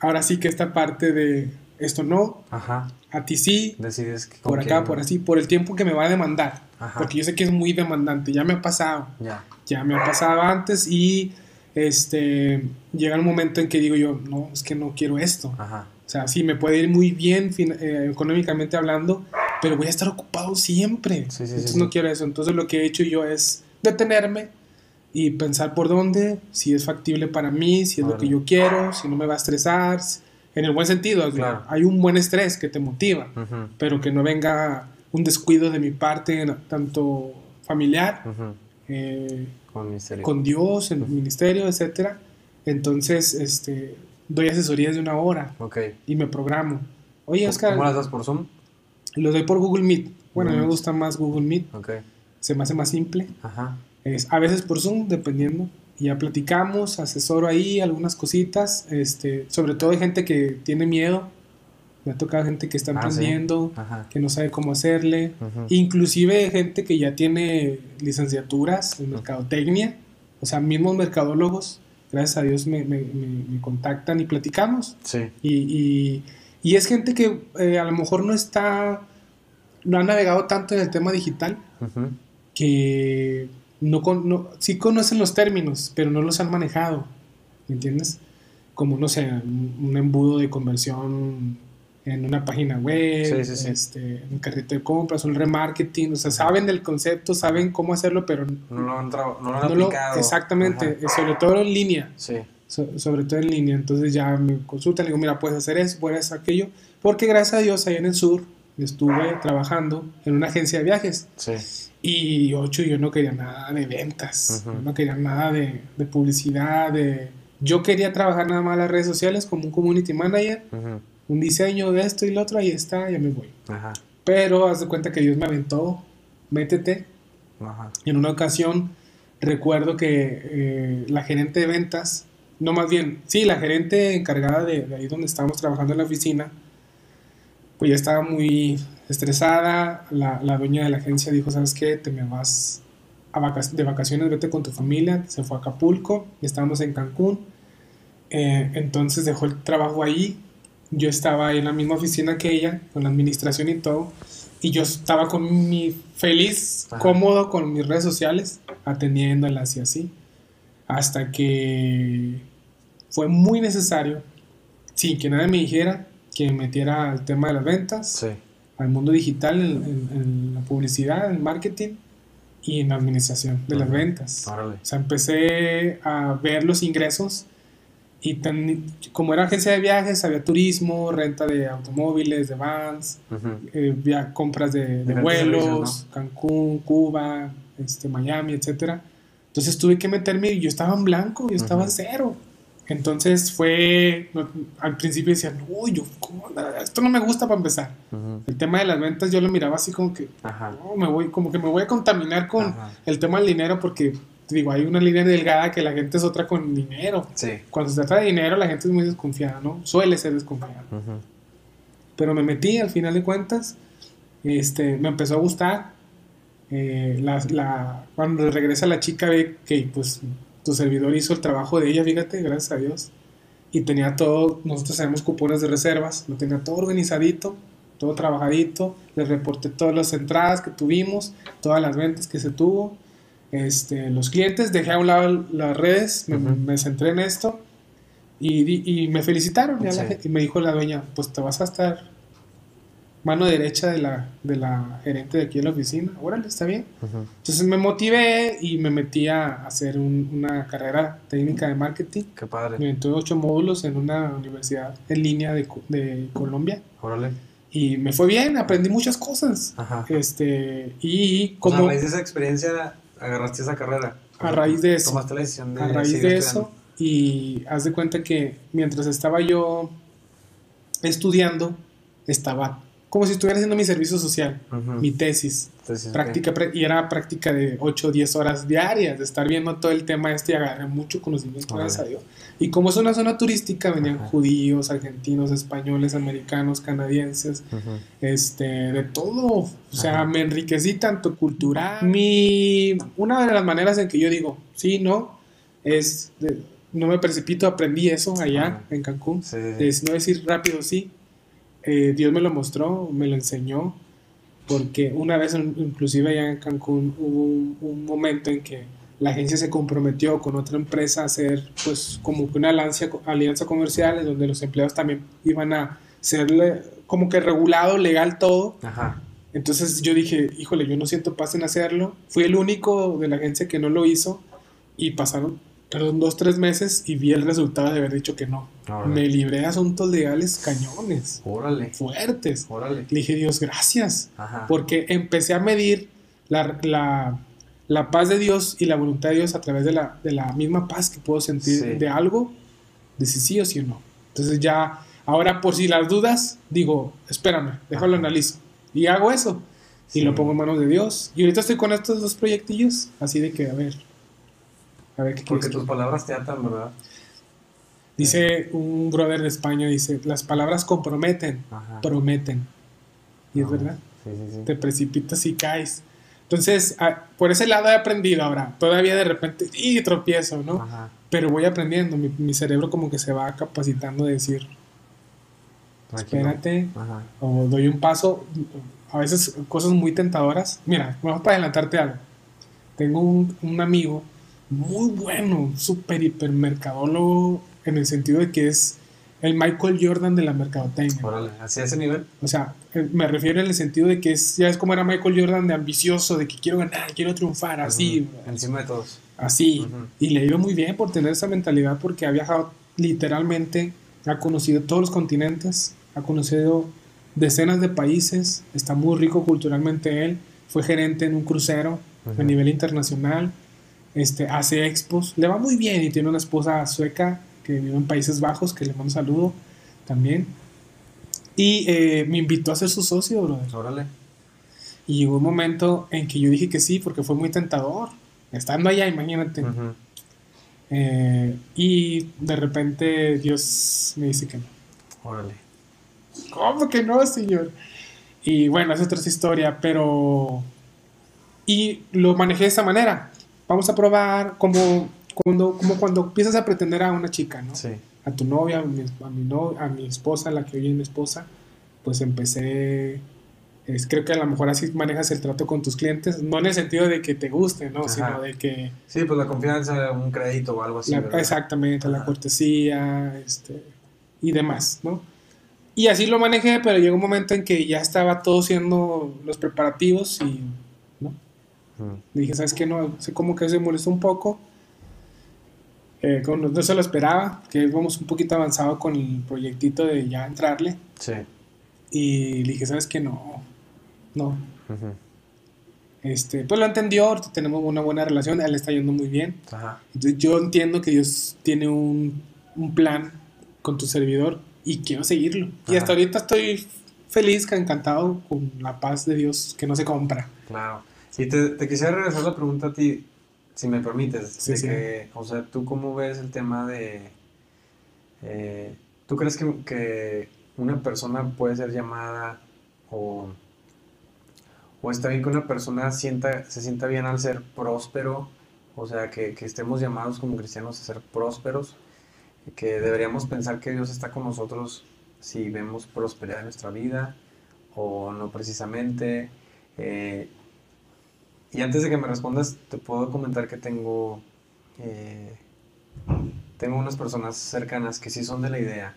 ahora sí que esta parte de esto no, Ajá. a ti sí, Decides que por acá, quién- por así, por el tiempo que me va a demandar. Ajá. Porque yo sé que es muy demandante, ya me ha pasado, Ya. ya me ha pasado antes y este, llega el momento en que digo yo, no, es que no quiero esto. Ajá. O sea, sí, me puede ir muy bien eh, económicamente hablando, pero voy a estar ocupado siempre. Sí, sí, sí, Entonces sí. no quiero eso. Entonces lo que he hecho yo es detenerme y pensar por dónde, si es factible para mí, si es lo que yo quiero, si no me va a estresar, en el buen sentido. Claro. Hay un buen estrés que te motiva, Ujú. pero que no venga un descuido de mi parte, tanto familiar, Ujú. eh, Con con Dios, en el ministerio, etcétera. Entonces, este, doy asesorías de una hora Ok. y me programo. Oye, ¿Cómo Oscar, las das por Zoom? lo doy por Google Meet. Bueno, a mí me gusta más Google Meet, Ok. se me hace más simple. Ajá. Es, a veces por Zoom, dependiendo. Y Ya platicamos, asesoro ahí algunas cositas. Este, sobre todo hay gente que tiene miedo. Me ha tocado gente que está Ah, sí. que no sabe cómo hacerle. Ujú. Inclusive gente que ya tiene licenciaturas en mercadotecnia. O sea, mismos mercadólogos. Gracias a Dios me, me- me- me contactan y platicamos. Sí. Y, y- y es gente que eh, a lo mejor no está, no ha navegado tanto en el tema digital, que no, con- no sí conocen los términos, pero no los han manejado, ¿me entiendes? Como, no sé, un, embudo de conversión en una página web, Sí, sí, sí. Este, un carrito de compras, un remarketing, o sea, saben del concepto, saben cómo hacerlo, pero No lo han, no lo han no lo, aplicado. exactamente, Ajá. eh, sobre todo en línea Sí. so- sobre todo en línea. Entonces ya me consultan, digo, mira, puedes hacer eso, puedes hacer aquello, porque gracias a Dios allá en el sur estuve trabajando en una agencia de viajes Sí. Y ocho, yo no quería nada de ventas, no quería nada de, de publicidad, de... Yo quería trabajar nada más en las redes sociales como un community manager, un diseño de esto y lo otro, ahí está, ya me voy. Ajá. Pero haz de cuenta que Dios me aventó, métete, Ajá. en una ocasión recuerdo que eh, la gerente de ventas, no más bien, sí, la gerente encargada de, de ahí donde estábamos trabajando en la oficina, pues ya estaba muy estresada, la, la dueña de la agencia dijo, ¿sabes qué? Te me vas a vaca- de vacaciones, vete con tu familia, se fue a Acapulco, y estábamos en Cancún, Eh, entonces dejó el trabajo ahí, yo estaba ahí en la misma oficina que ella, con la administración y todo, y yo estaba con mi feliz, Ajá. cómodo con mis redes sociales, atendiéndolas y así, hasta que fue muy necesario, sin que nadie me dijera, que me metiera al tema de las ventas, Sí. Al mundo digital, en, en- en la publicidad, en el marketing y en la administración de las ventas. O sea, empecé a ver los ingresos y tan- como era agencia de viajes, había turismo, renta de automóviles, de vans, Ujú. eh, via- compras de, de vuelos, servicios, Cancún, Cuba, este, Miami, etcétera. Entonces tuve que meterme y yo estaba en blanco, yo estaba en cero. Entonces fue, al principio decía, no, yo, ¿cómo? esto no me gusta para empezar. El tema de las ventas yo lo miraba así como que, Ajá. no, me voy, como que me voy a contaminar con Ajá. el tema del dinero porque, digo, hay una línea delgada que la gente es otra con dinero. Sí. Cuando se trata de dinero la gente es muy desconfiada, ¿no? Suele ser desconfiada. Ujú. Pero me metí al final de cuentas, este, me empezó a gustar. Eh, la, la- cuando regresa la chica ve que pues tu servidor hizo el trabajo de ella, fíjate, gracias a Dios. Y tenía todo, nosotros tenemos cupones de reservas, lo tenía todo organizadito, todo trabajadito, le reporté todas las entradas que tuvimos, todas las ventas que se tuvo, este, los clientes, dejé a un lado las redes, me, Ujú. me centré en esto y, y me felicitaron. la Sí. y me dijo la dueña, pues te vas a estar mano derecha de la, de la gerente de aquí en la oficina. Órale, está bien. Entonces me motivé y me metí a hacer un- una carrera técnica de marketing. Qué padre. Me tuve ocho módulos en una universidad en línea de, de Colombia. Órale. Y me fue bien, aprendí muchas cosas. Ajá. Este, y Como como a raíz de esa experiencia agarraste esa carrera. A raíz de eso. Tomaste la decisión de a raíz de estudiando. eso, y haz de cuenta que mientras estaba yo estudiando, estaba como si estuviera haciendo mi servicio social, mi tesis. Entonces, práctica prá- y era práctica de 8 o 10 horas diarias de estar viendo todo el tema este y agarré mucho conocimiento gracias a Dios. Y como es una zona turística venían judíos argentinos españoles americanos canadienses este de todo. O sea me enriquecí tanto cultural. Mi una de las maneras en que yo digo sí no es de- no me precipito aprendí eso allá en Cancún Sí, es no decir rápido sí. Eh, Dios me lo mostró, me lo enseñó, porque una vez, in- inclusive allá en Cancún, hubo un, un momento en que la agencia se comprometió con otra empresa a hacer, pues, como que una alianza, alianza comercial, en donde los empleados también iban a ser como que regulado, legal todo. Ajá. Entonces yo dije, híjole, yo no siento paz en hacerlo. Fui el único de la agencia que no lo hizo y pasaron, perdón, dos, tres meses y vi el resultado de haber dicho que no. Órale. Me libré de asuntos legales cañones, Órale. fuertes. Órale. Le dije, Dios, gracias, Ajá. porque empecé a medir la, la, la paz de Dios y la voluntad de Dios a través de la, de la misma paz que puedo sentir Sí. de algo, de si sí o si no. Entonces ya, ahora por si las dudas, digo, espérame, déjalo Ajá. analizo. Y hago eso. Y Sí. lo pongo en manos de Dios. Y ahorita estoy con estos dos proyectillos, así de que, a ver, a ver qué Porque tus palabras te atan, ¿verdad? Dice un brother de España, dice, las palabras comprometen, Ajá. prometen. Y es Ah, verdad, Sí, sí, sí. te precipitas y caes. Entonces, ah, por ese lado he aprendido ahora. Todavía de repente, y tropiezo, ¿no? Ajá. Pero voy aprendiendo. Mi, mi cerebro como que se va capacitando de decir, Tranquilo. espérate, Ajá. o doy un paso. A veces cosas muy tentadoras. Mira, vamos para adelantarte algo. Tengo un, un amigo muy bueno, súper hipermercadólogo, en el sentido de que es el Michael Jordan de la mercadotecnia. Órale. ¿Hacia ese nivel? O sea, eh, me refiero en el sentido de que es, ya es como era Michael Jordan de ambicioso, de que quiero ganar, quiero triunfar, así. Encima de todos. así. Y le ido muy bien por tener esa mentalidad porque ha viajado literalmente, ha conocido todos los continentes, ha conocido decenas de países, está muy rico culturalmente él, fue gerente en un crucero a nivel internacional, este, hace expos, le va muy bien y tiene una esposa sueca que vive en Países Bajos, que le mando un saludo también. Y eh, me invitó a ser su socio, brother. Órale. Y llegó un momento en que yo dije que sí, porque fue muy tentador. Estando allá, imagínate. Ujú. Eh, y de repente Dios me dice que no. Órale. ¿Cómo que no, señor? Y bueno, es otra historia, pero... Y lo manejé de esta manera. Vamos a probar como cuando, como cuando empiezas a pretender a una chica, ¿no? Sí. A tu novia, a mi, a mi, no- a mi esposa, la que hoy es mi esposa, pues empecé... creo que a lo mejor así manejas el trato con tus clientes, no en el sentido de que te guste, ¿no? Ajá. Sino de que... Sí, pues la confianza, un crédito o algo así. Exactamente, la cortesía este, y demás, ¿no? Y así lo manejé, pero llegó un momento en que ya estaba todo siendo los preparativos y, Dije, ¿sabes qué? No, sé como que se molestó un poco. Eh, como no, se lo esperaba, que vamos un poquito avanzado con el proyectito de ya entrarle. Sí. Y le dije, ¿sabes qué? No, no. Este, pues lo entendió, tenemos una buena relación, él está yendo muy bien. Ajá. Entonces yo entiendo que Dios tiene un, un plan con tu servidor y quiero seguirlo. Y hasta ahorita estoy feliz, encantado con la paz de Dios que no se compra. Claro. Y te, te quisiera regresar la pregunta a ti, si me permites. Sí, de sí. que, o sea, ¿tú cómo ves el tema de... eh, ¿Tú crees que, que una persona puede ser llamada o, o está bien que una persona sienta, se sienta bien al ser próspero? O sea, que, que estemos llamados como cristianos a ser prósperos, que deberíamos pensar que Dios está con nosotros si vemos prosperidad en nuestra vida o no precisamente. Eh, y antes de que me respondas, te puedo comentar que tengo, eh, tengo unas personas cercanas que sí son de la idea.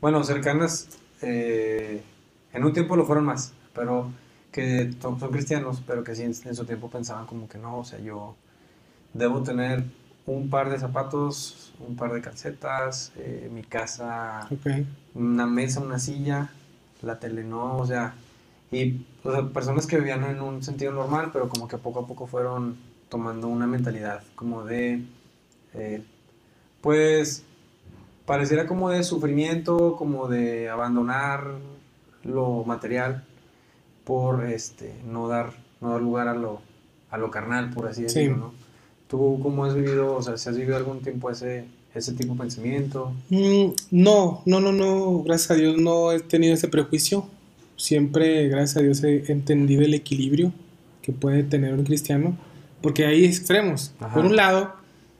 Bueno, cercanas, eh, en un tiempo lo fueron más, pero que son cristianos, pero que sí en, en su tiempo pensaban como que no, o sea, yo debo tener un par de zapatos, un par de calcetas, eh, mi casa una mesa, una silla, la tele no, o sea, y o sea, personas que vivían en un sentido normal, pero como que poco a poco fueron tomando una mentalidad como de, eh, pues, pareciera como de sufrimiento, como de abandonar lo material por este, no dar, no dar lugar a lo, a lo carnal, por así Sí. decirlo, ¿no? ¿Tú cómo has vivido, o sea, si has vivido algún tiempo ese, ese tipo de pensamiento? Mm, no, no, no, no, gracias a Dios no he tenido ese prejuicio. Siempre, gracias a Dios, he entendido el equilibrio que puede tener un cristiano, porque hay extremos. Ajá. Por un lado,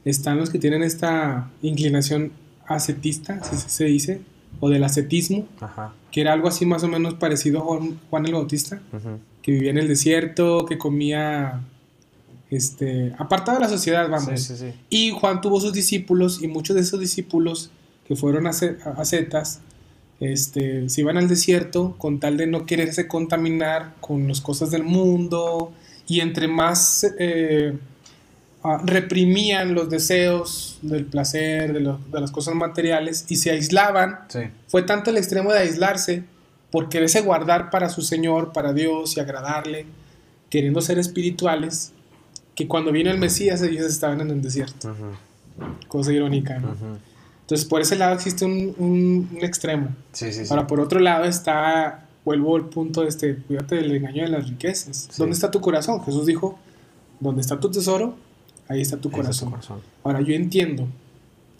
están los que tienen esta inclinación ascetista, si se dice, o del ascetismo, Ajá. que era algo así más o menos parecido a Juan, Juan el Bautista, que vivía en el desierto, que comía, este, apartado de la sociedad, vamos. Sí, sí, sí. Y Juan tuvo sus discípulos y muchos de esos discípulos que fueron ascetas este, se iban al desierto con tal de no quererse contaminar con las cosas del mundo y entre más eh, ah, reprimían los deseos del placer, de, lo- de las cosas materiales y se aislaban, Sí. fue tanto el extremo de aislarse por quererse guardar para su Señor, para Dios y agradarle, queriendo ser espirituales, que cuando vino el Mesías ellos estaban en el desierto. Cosa irónica, ¿no? Entonces, por ese lado existe un, un- un extremo. Sí, sí, sí. Ahora, por otro lado está, vuelvo al punto de este, cuídate del engaño de las riquezas. ¿Dónde está tu corazón? Jesús dijo, donde está tu tesoro, ahí está tu Ahí está corazón. tu corazón. Ahora, yo entiendo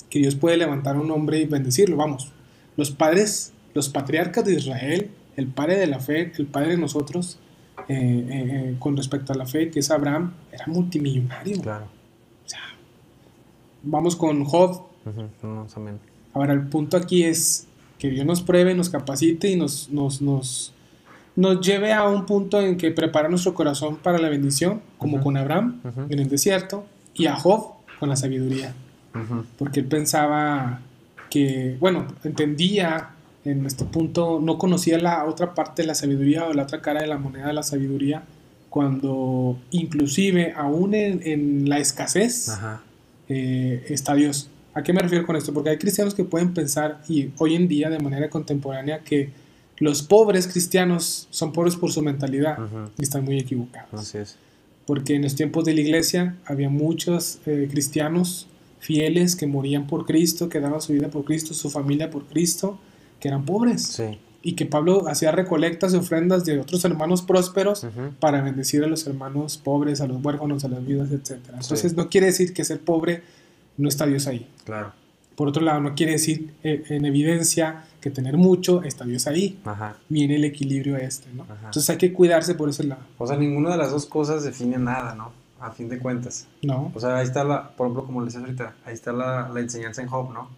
que Dios puede levantar a un hombre y bendecirlo. Vamos, los padres, los patriarcas de Israel, el padre de la fe, el padre de nosotros, eh, eh, eh, con respecto a la fe, que es Abraham, era multimillonario. Claro. Vamos con Job. No, amén. Ahora, el punto aquí es que Dios nos pruebe, nos capacite y nos, nos, nos, nos lleve a un punto en que prepara nuestro corazón para la bendición, como Ujú. con Abraham Ujú. en el desierto, y a Job con la sabiduría. Porque él pensaba que, bueno, entendía en este punto, no conocía la otra parte de la sabiduría o la otra cara de la moneda de la sabiduría, cuando inclusive aún en, en la escasez Ajá. eh, está Dios. ¿A qué me refiero con esto? Porque hay cristianos que pueden pensar, y hoy en día de manera contemporánea, que los pobres cristianos son pobres por su mentalidad, Ujú. y están muy equivocados Así es. porque en los tiempos de la iglesia había muchos eh, cristianos fieles que morían por Cristo, que daban su vida por Cristo, su familia por Cristo, que eran pobres. Sí. Y que Pablo hacía recolectas y ofrendas de otros hermanos prósperos para bendecir a los hermanos pobres, a los huérfanos, a las viudas, etc. Entonces Sí. no quiere decir que ser pobre no está Dios ahí. Claro. Por otro lado, no quiere decir eh, en evidencia que tener mucho está Dios ahí. Ajá. Viene el equilibrio este, ¿no? Ajá. Entonces hay que cuidarse por ese lado, O sea, ninguna de las dos cosas define nada, ¿no? A fin de cuentas. ¿no? O sea, ahí está la, por ejemplo, como le decías ahorita, ahí está la, la enseñanza en Job, ¿no?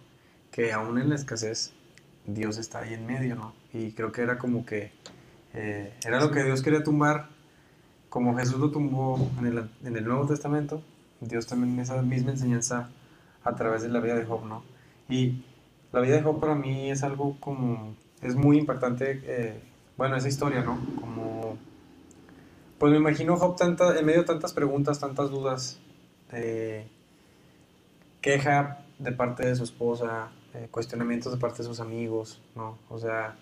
Que aún en la escasez, Dios está ahí en medio, ¿no? Y creo que era como que, eh, era lo que Dios quería tumbar, como Jesús lo tumbó en el, en el Nuevo Testamento, Dios también esa misma enseñanza a través de la vida de Job, ¿no? Y la vida de Job para mí es algo como, es muy impactante, eh, bueno, esa historia, ¿no? Como, pues me imagino Job tanta, en medio de tantas preguntas, tantas dudas, eh, queja de parte de su esposa, eh, cuestionamientos de parte de sus amigos, ¿no? O sea,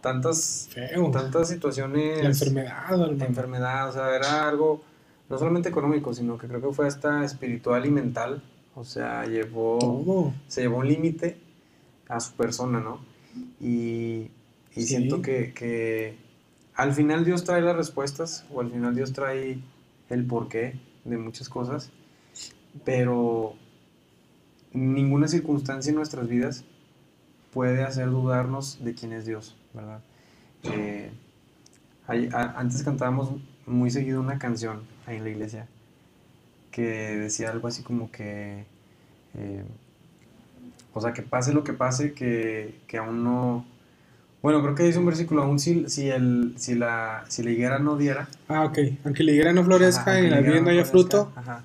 tantas, Feo. tantas situaciones La enfermedad, hermano. enfermedad, o sea, era algo no solamente económico, sino que creo que fue hasta espiritual y mental, o sea, llevó, Todo. se llevó un límite a su persona, ¿no? Y, y Sí. siento que, que al final Dios trae las respuestas, o al final Dios trae el porqué de muchas cosas, pero ninguna circunstancia en nuestras vidas puede hacer dudarnos de quién es Dios, ¿verdad? Eh, hay- a- antes cantábamos muy seguido una canción ahí en la iglesia que decía algo así como que, eh, o sea, que pase lo que pase, que, que aún no... Bueno, creo que dice un versículo, aún si, si, el, si, la, si la higuera no diera... Ah, ok. Aunque la higuera no florezca Ajá, y la vid no haya fruto, ajá,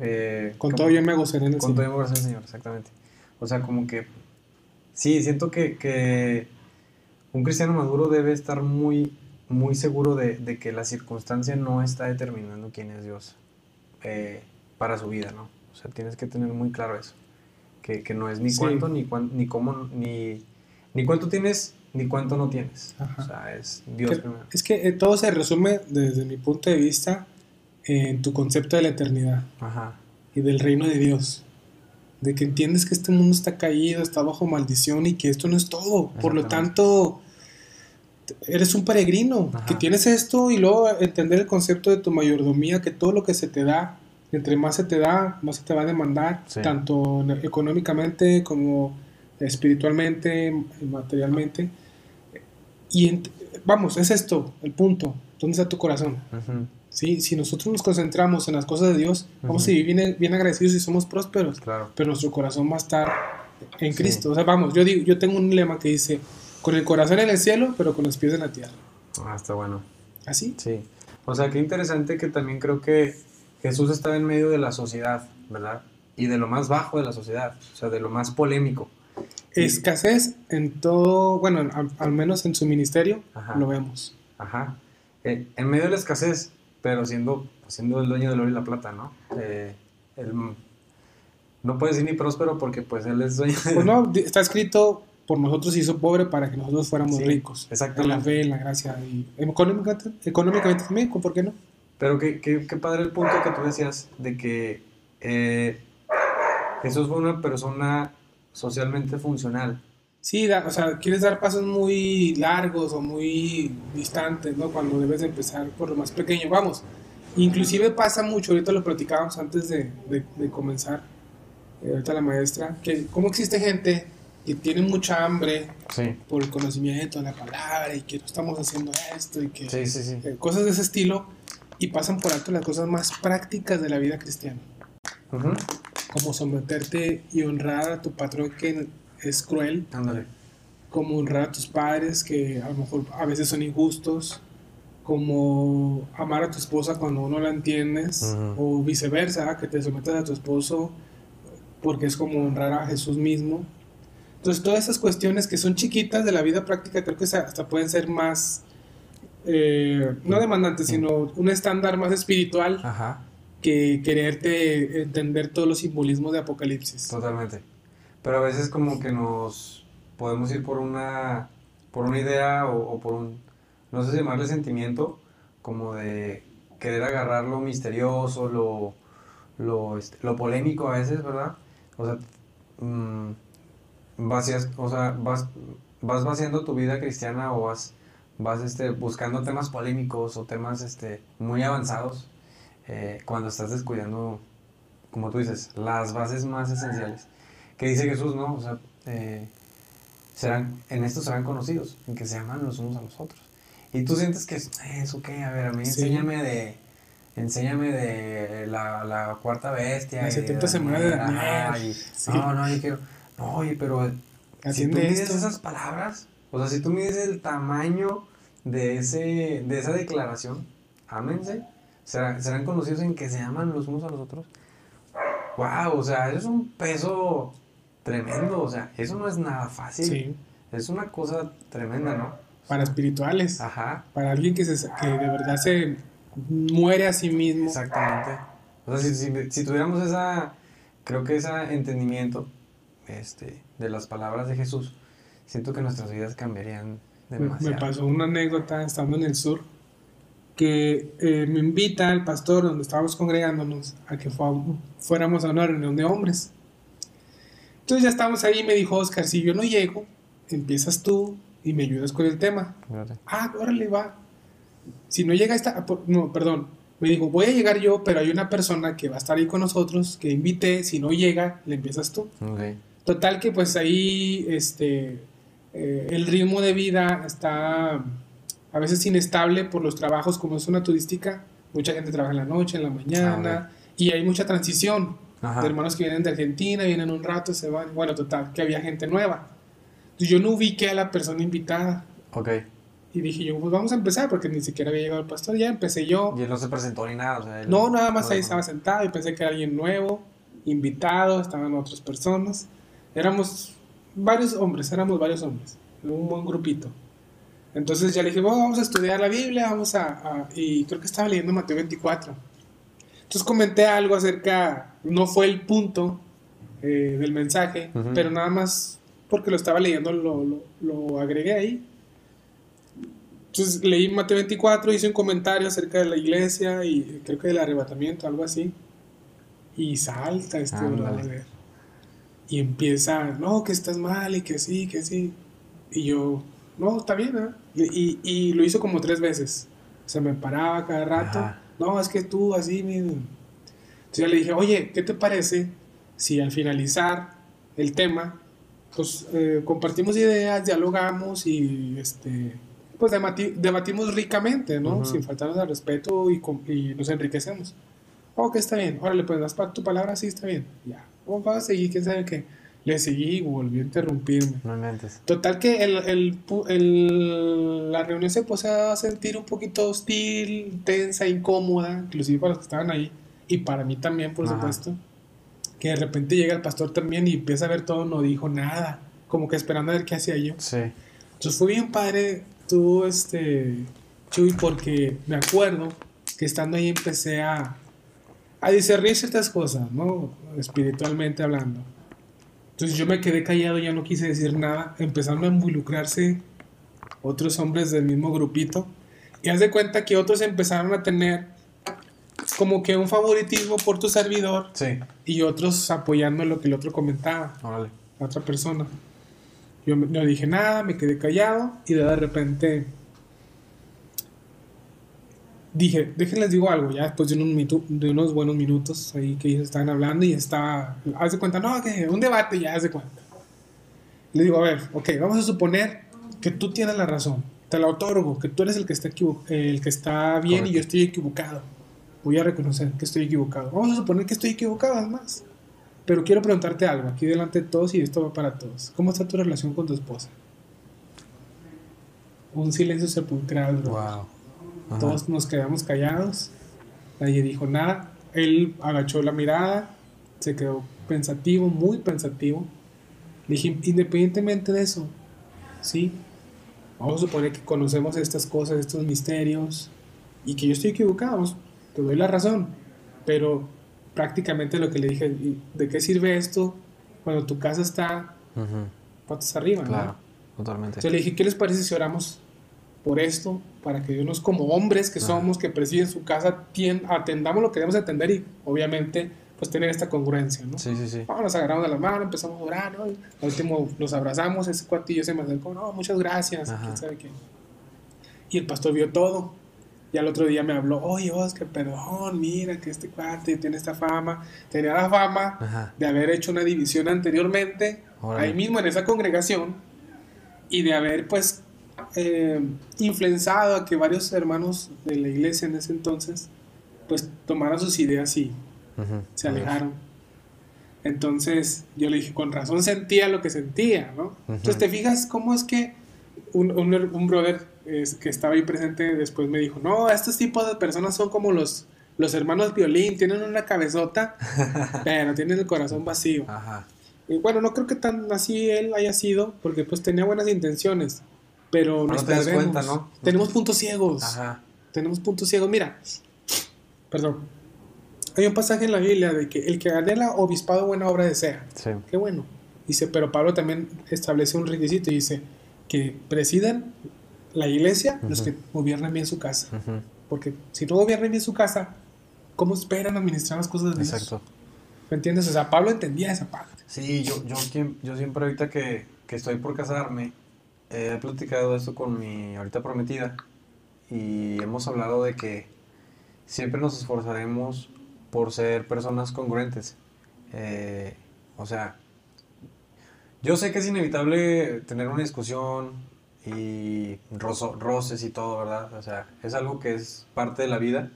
eh, con como- todo yo me gozaré en el con Señor. todo el Señor, exactamente. O sea, como que... Sí, siento que, que un cristiano maduro debe estar muy, muy seguro de, de que la circunstancia no está determinando quién es Dios eh, para su vida, ¿no? O sea, tienes que tener muy claro eso. Que, que no es ni Sí. cuánto, ni, cuán- ni cómo, ni, ni cuánto tienes, ni cuánto no tienes. Ajá. O sea, es Dios Que- primero. Es que eh, todo se resume, desde mi punto de vista, en tu concepto de la eternidad Ajá. y del reino de Dios. De que entiendes que este mundo está caído, está bajo maldición y que esto no es todo. Por lo tanto, eres un peregrino, Ajá. que tienes esto y luego entender el concepto de tu mayordomía, que todo lo que se te da, entre más se te da, más se te va a demandar, Sí. tanto económicamente como espiritualmente, materialmente. Y vamos, es esto, el punto. ¿Dónde está tu corazón? ¿Sí? Si nosotros nos concentramos en las cosas de Dios, vamos a vivir bien, bien agradecidos y somos prósperos. Claro. Pero nuestro corazón va a estar en Sí. Cristo. O sea, vamos, yo, digo, yo tengo un lema que dice, con el corazón en el cielo, pero con los pies en la tierra. Ah, está bueno. ¿Así? Sí. O sea, qué interesante que también creo que Jesús estaba en medio de la sociedad, ¿verdad? Y de lo más bajo de la sociedad, o sea, de lo más polémico. Escasez en todo, bueno, al, al menos en su ministerio, Ajá. lo vemos. Ajá. Eh, en medio de la escasez, pero siendo, siendo el dueño del oro y la plata, ¿no? Eh, no puede decir ni próspero porque pues él es dueño de... Pues no, está escrito, por nosotros hizo pobre para que nosotros fuéramos Sí, ricos. En la exactamente. fe, en la gracia y económicamente, económicamente también, ¿por qué no? Pero qué, qué, qué padre el punto que tú decías de que eh, Jesús fue una persona socialmente funcional. Sí, da- o sea, quieres dar pasos muy largos o muy distantes, ¿no? Cuando debes de empezar por lo más pequeño. Vamos, inclusive pasa mucho, ahorita lo platicábamos antes de, de- de comenzar, eh, ahorita la maestra, que cómo existe gente que tiene mucha hambre Sí. por el conocimiento de la palabra y que no estamos haciendo esto y que sí, sí. eh, cosas de ese estilo y pasan por alto las cosas más prácticas de la vida cristiana, Ujú. como someterte y honrar a tu patrón que es cruel Ándale. como honrar a tus padres que a lo mejor a veces son injustos, como amar a tu esposa cuando no la entiendes, Ujú. o viceversa, que te sometas a tu esposo porque es como honrar a Jesús mismo. Entonces todas esas cuestiones que son chiquitas de la vida práctica creo que hasta pueden ser más, eh, no demandantes, sino un estándar más espiritual Ajá. que quererte entender todos los simbolismos de Apocalipsis. Totalmente. Pero a veces como que nos podemos ir por una, por una idea o, o por un, no sé si llamarle sentimiento, como de querer agarrar lo misterioso, lo, lo, este, lo polémico a veces, ¿verdad? O sea, mm, vacías, o sea, vas, vas vaciando tu vida cristiana o vas, vas este, buscando temas polémicos o temas este, muy avanzados eh, cuando estás descuidando, como tú dices, las bases más esenciales. que dice Jesús, ¿no? O sea, eh, serán, en esto serán conocidos, en que se aman los unos a los otros. Y tú sientes que, ¿eso qué? A ver, a mí Sí. enséñame de... Enséñame de la, la cuarta bestia. Las y 70 semanas de Sí. No, no, yo quiero... No, oye, pero si tú mides esas palabras, o sea, si tú mides el tamaño de, ese, de esa declaración, ámense, serán, serán conocidos en que se aman los unos a los otros. Wow, o sea, eso es un peso tremendo, o sea, eso no es nada fácil. Sí, Es una cosa tremenda, ¿no? para espirituales. Ajá, Para alguien que, se, que de verdad se muere a sí mismo. exactamente. O sea, si, si- si tuviéramos esa, creo que ese entendimiento este, de las palabras de Jesús, siento que nuestras vidas cambiarían demasiado. me pasó una anécdota estando en el sur que eh, me invita el pastor donde estábamos congregándonos a que fu- fuéramos a una reunión de hombres. Entonces ya estábamos ahí y me dijo Oscar, si yo no llego, empiezas tú y me ayudas con el tema. Fíjate. Ah, órale, va. Si no llega esta, no, perdón, me dijo, voy a llegar yo, pero hay una persona que va a estar ahí con nosotros, que invité, si no llega, le empiezas tú. Total que pues ahí este, eh, el ritmo de vida está a veces inestable por los trabajos como es una turística. Mucha gente trabaja en la noche, en la mañana y hay mucha transición Ajá. de hermanos que vienen de Argentina, vienen un rato, se van. Bueno, total, que había gente nueva. Entonces, yo no ubiqué a la persona invitada Ok. y dije yo, pues vamos a empezar porque ni siquiera había llegado el pastor. Ya empecé yo. Y él no se presentó ni nada, o sea, él- No, nada más no, ahí no. estaba sentado y pensé que era alguien nuevo, invitado, estaban otras personas. Éramos varios hombres, éramos varios hombres, un buen grupito. Entonces ya le dije, bueno, vamos a estudiar la Biblia, vamos a, a- Y creo que estaba leyendo Mateo 24. Entonces comenté algo acerca, no fue el punto eh, del mensaje, pero nada más porque lo estaba leyendo lo, lo, lo agregué ahí. Entonces leí Mateo 24, hice un comentario acerca de la iglesia y creo que del arrebatamiento, algo así. Y salta este brother. Y empieza, no, que estás mal y que sí, que sí. Y yo, no, está bien, ¿eh? Y, y, y lo hizo como tres veces. Se me paraba cada rato. Ajá. No, es que tú así, mi-". Entonces ya le dije, oye, ¿qué te parece si al finalizar el tema, pues eh, compartimos ideas, dialogamos y este, pues debati- debatimos ricamente, ¿no? Sin faltarnos al respeto y, y nos enriquecemos. Ok, está bien. Órale, pues das tu palabra, sí, está bien. Ya. ¿Cómo vas a seguir? ¿Quién sabe qué? Le seguí y volvió a interrumpirme. No inventes. Total que el, el el- la reunión se empezó a sentir un poquito hostil, tensa, incómoda, inclusive para los que estaban ahí y para mí también, por Ajá. supuesto. Que de repente llega el pastor también y empieza a ver todo, no dijo nada, como que esperando a ver qué hacía yo. Sí. Entonces fue bien padre, tú, este, Chuy, porque me acuerdo que estando ahí empecé a, a discernir ciertas cosas, ¿no? Espiritualmente hablando. Entonces yo me quedé callado, ya no quise decir nada. Empezaron a involucrarse otros hombres del mismo grupito. Y haz de cuenta que otros empezaron a tener como que un favoritismo por tu servidor Sí. y otros apoyando lo que el otro comentaba Órale. a otra persona. Yo no dije nada, me quedé callado y de repente dije, déjenles digo algo, ya después de, unos de unos buenos minutos ahí que ellos estaban hablando y estaba, haz de cuenta, no, que un debate ya, haz de cuenta. Le digo, a ver, ok, vamos a suponer que tú tienes la razón, te la otorgo, que tú eres el que está, el que está bien y Correcto. yo estoy equivocado. Voy a reconocer que estoy equivocado. Vamos a suponer que estoy equivocado, además. Pero quiero preguntarte algo aquí delante de todos y esto va para todos. ¿Cómo está tu relación con tu esposa? Un silencio sepulcral. Wow. Ajá. Todos nos quedamos callados. Nadie dijo nada. Él agachó la mirada, se quedó pensativo, muy pensativo. Le dije, independientemente de eso, sí, vamos a suponer que conocemos estas cosas, estos misterios, y que yo estoy equivocado, te doy la razón, pero prácticamente lo que le dije, ¿y ¿de qué sirve esto cuando tu casa está Ujú. patas arriba? no? Claro. Totalmente. Entonces le dije, ¿qué les parece si oramos por esto? Para que Dios nos, como hombres que somos, que presiden su casa, atendamos lo que debemos atender y obviamente pues tener esta congruencia, ¿no? Sí, sí, sí. Vamos, nos agarramos de las manos, empezamos a orar, ¿no? Al último nos abrazamos, ese cuatillo se me acercó, no, muchas gracias, quién sabe qué. Y el pastor vio todo. Y al otro día me habló, oye Oscar, perdón, mira que este cuate tiene esta fama, tenía la fama Ajá. de haber hecho una división anteriormente, Órale. ahí mismo en esa congregación, y de haber pues eh, influenciado a que varios hermanos de la iglesia en ese entonces pues tomaran sus ideas y Ujú. se alejaron. Entonces yo le dije, con razón sentía lo que sentía, ¿no? Entonces te fijas cómo es que un, un, un brother es- que estaba ahí presente después me dijo, no, estos tipos de personas son como los, los hermanos violín, tienen una cabezota, pero tienen el corazón vacío. Ajá. Y bueno, no creo que tan así él haya sido, porque pues tenía buenas intenciones, pero nos no te das perdemos. cuenta, ¿no? Tenemos puntos ciegos. Ajá. Tenemos puntos ciegos. Mira, perdón. Hay un pasaje en la Biblia de que el que anhela obispado buena obra desea. Sí. Qué bueno. Dice, pero Pablo también establece un requisito y dice que presidan la iglesia los que gobiernan bien su casa. Porque si no gobiernan bien su casa, ¿cómo esperan administrar las cosas de Dios? Exacto. ¿Me entiendes? O sea, Pablo entendía esa parte. Sí, yo, yo, quien- yo siempre ahorita que, que estoy por casarme, he platicado esto con mi ahorita prometida y hemos hablado de que siempre nos esforzaremos por ser personas congruentes. Eh, o sea, yo sé que es inevitable tener una discusión y rozo- roces y todo, ¿verdad? O sea, es algo que es parte de la vida,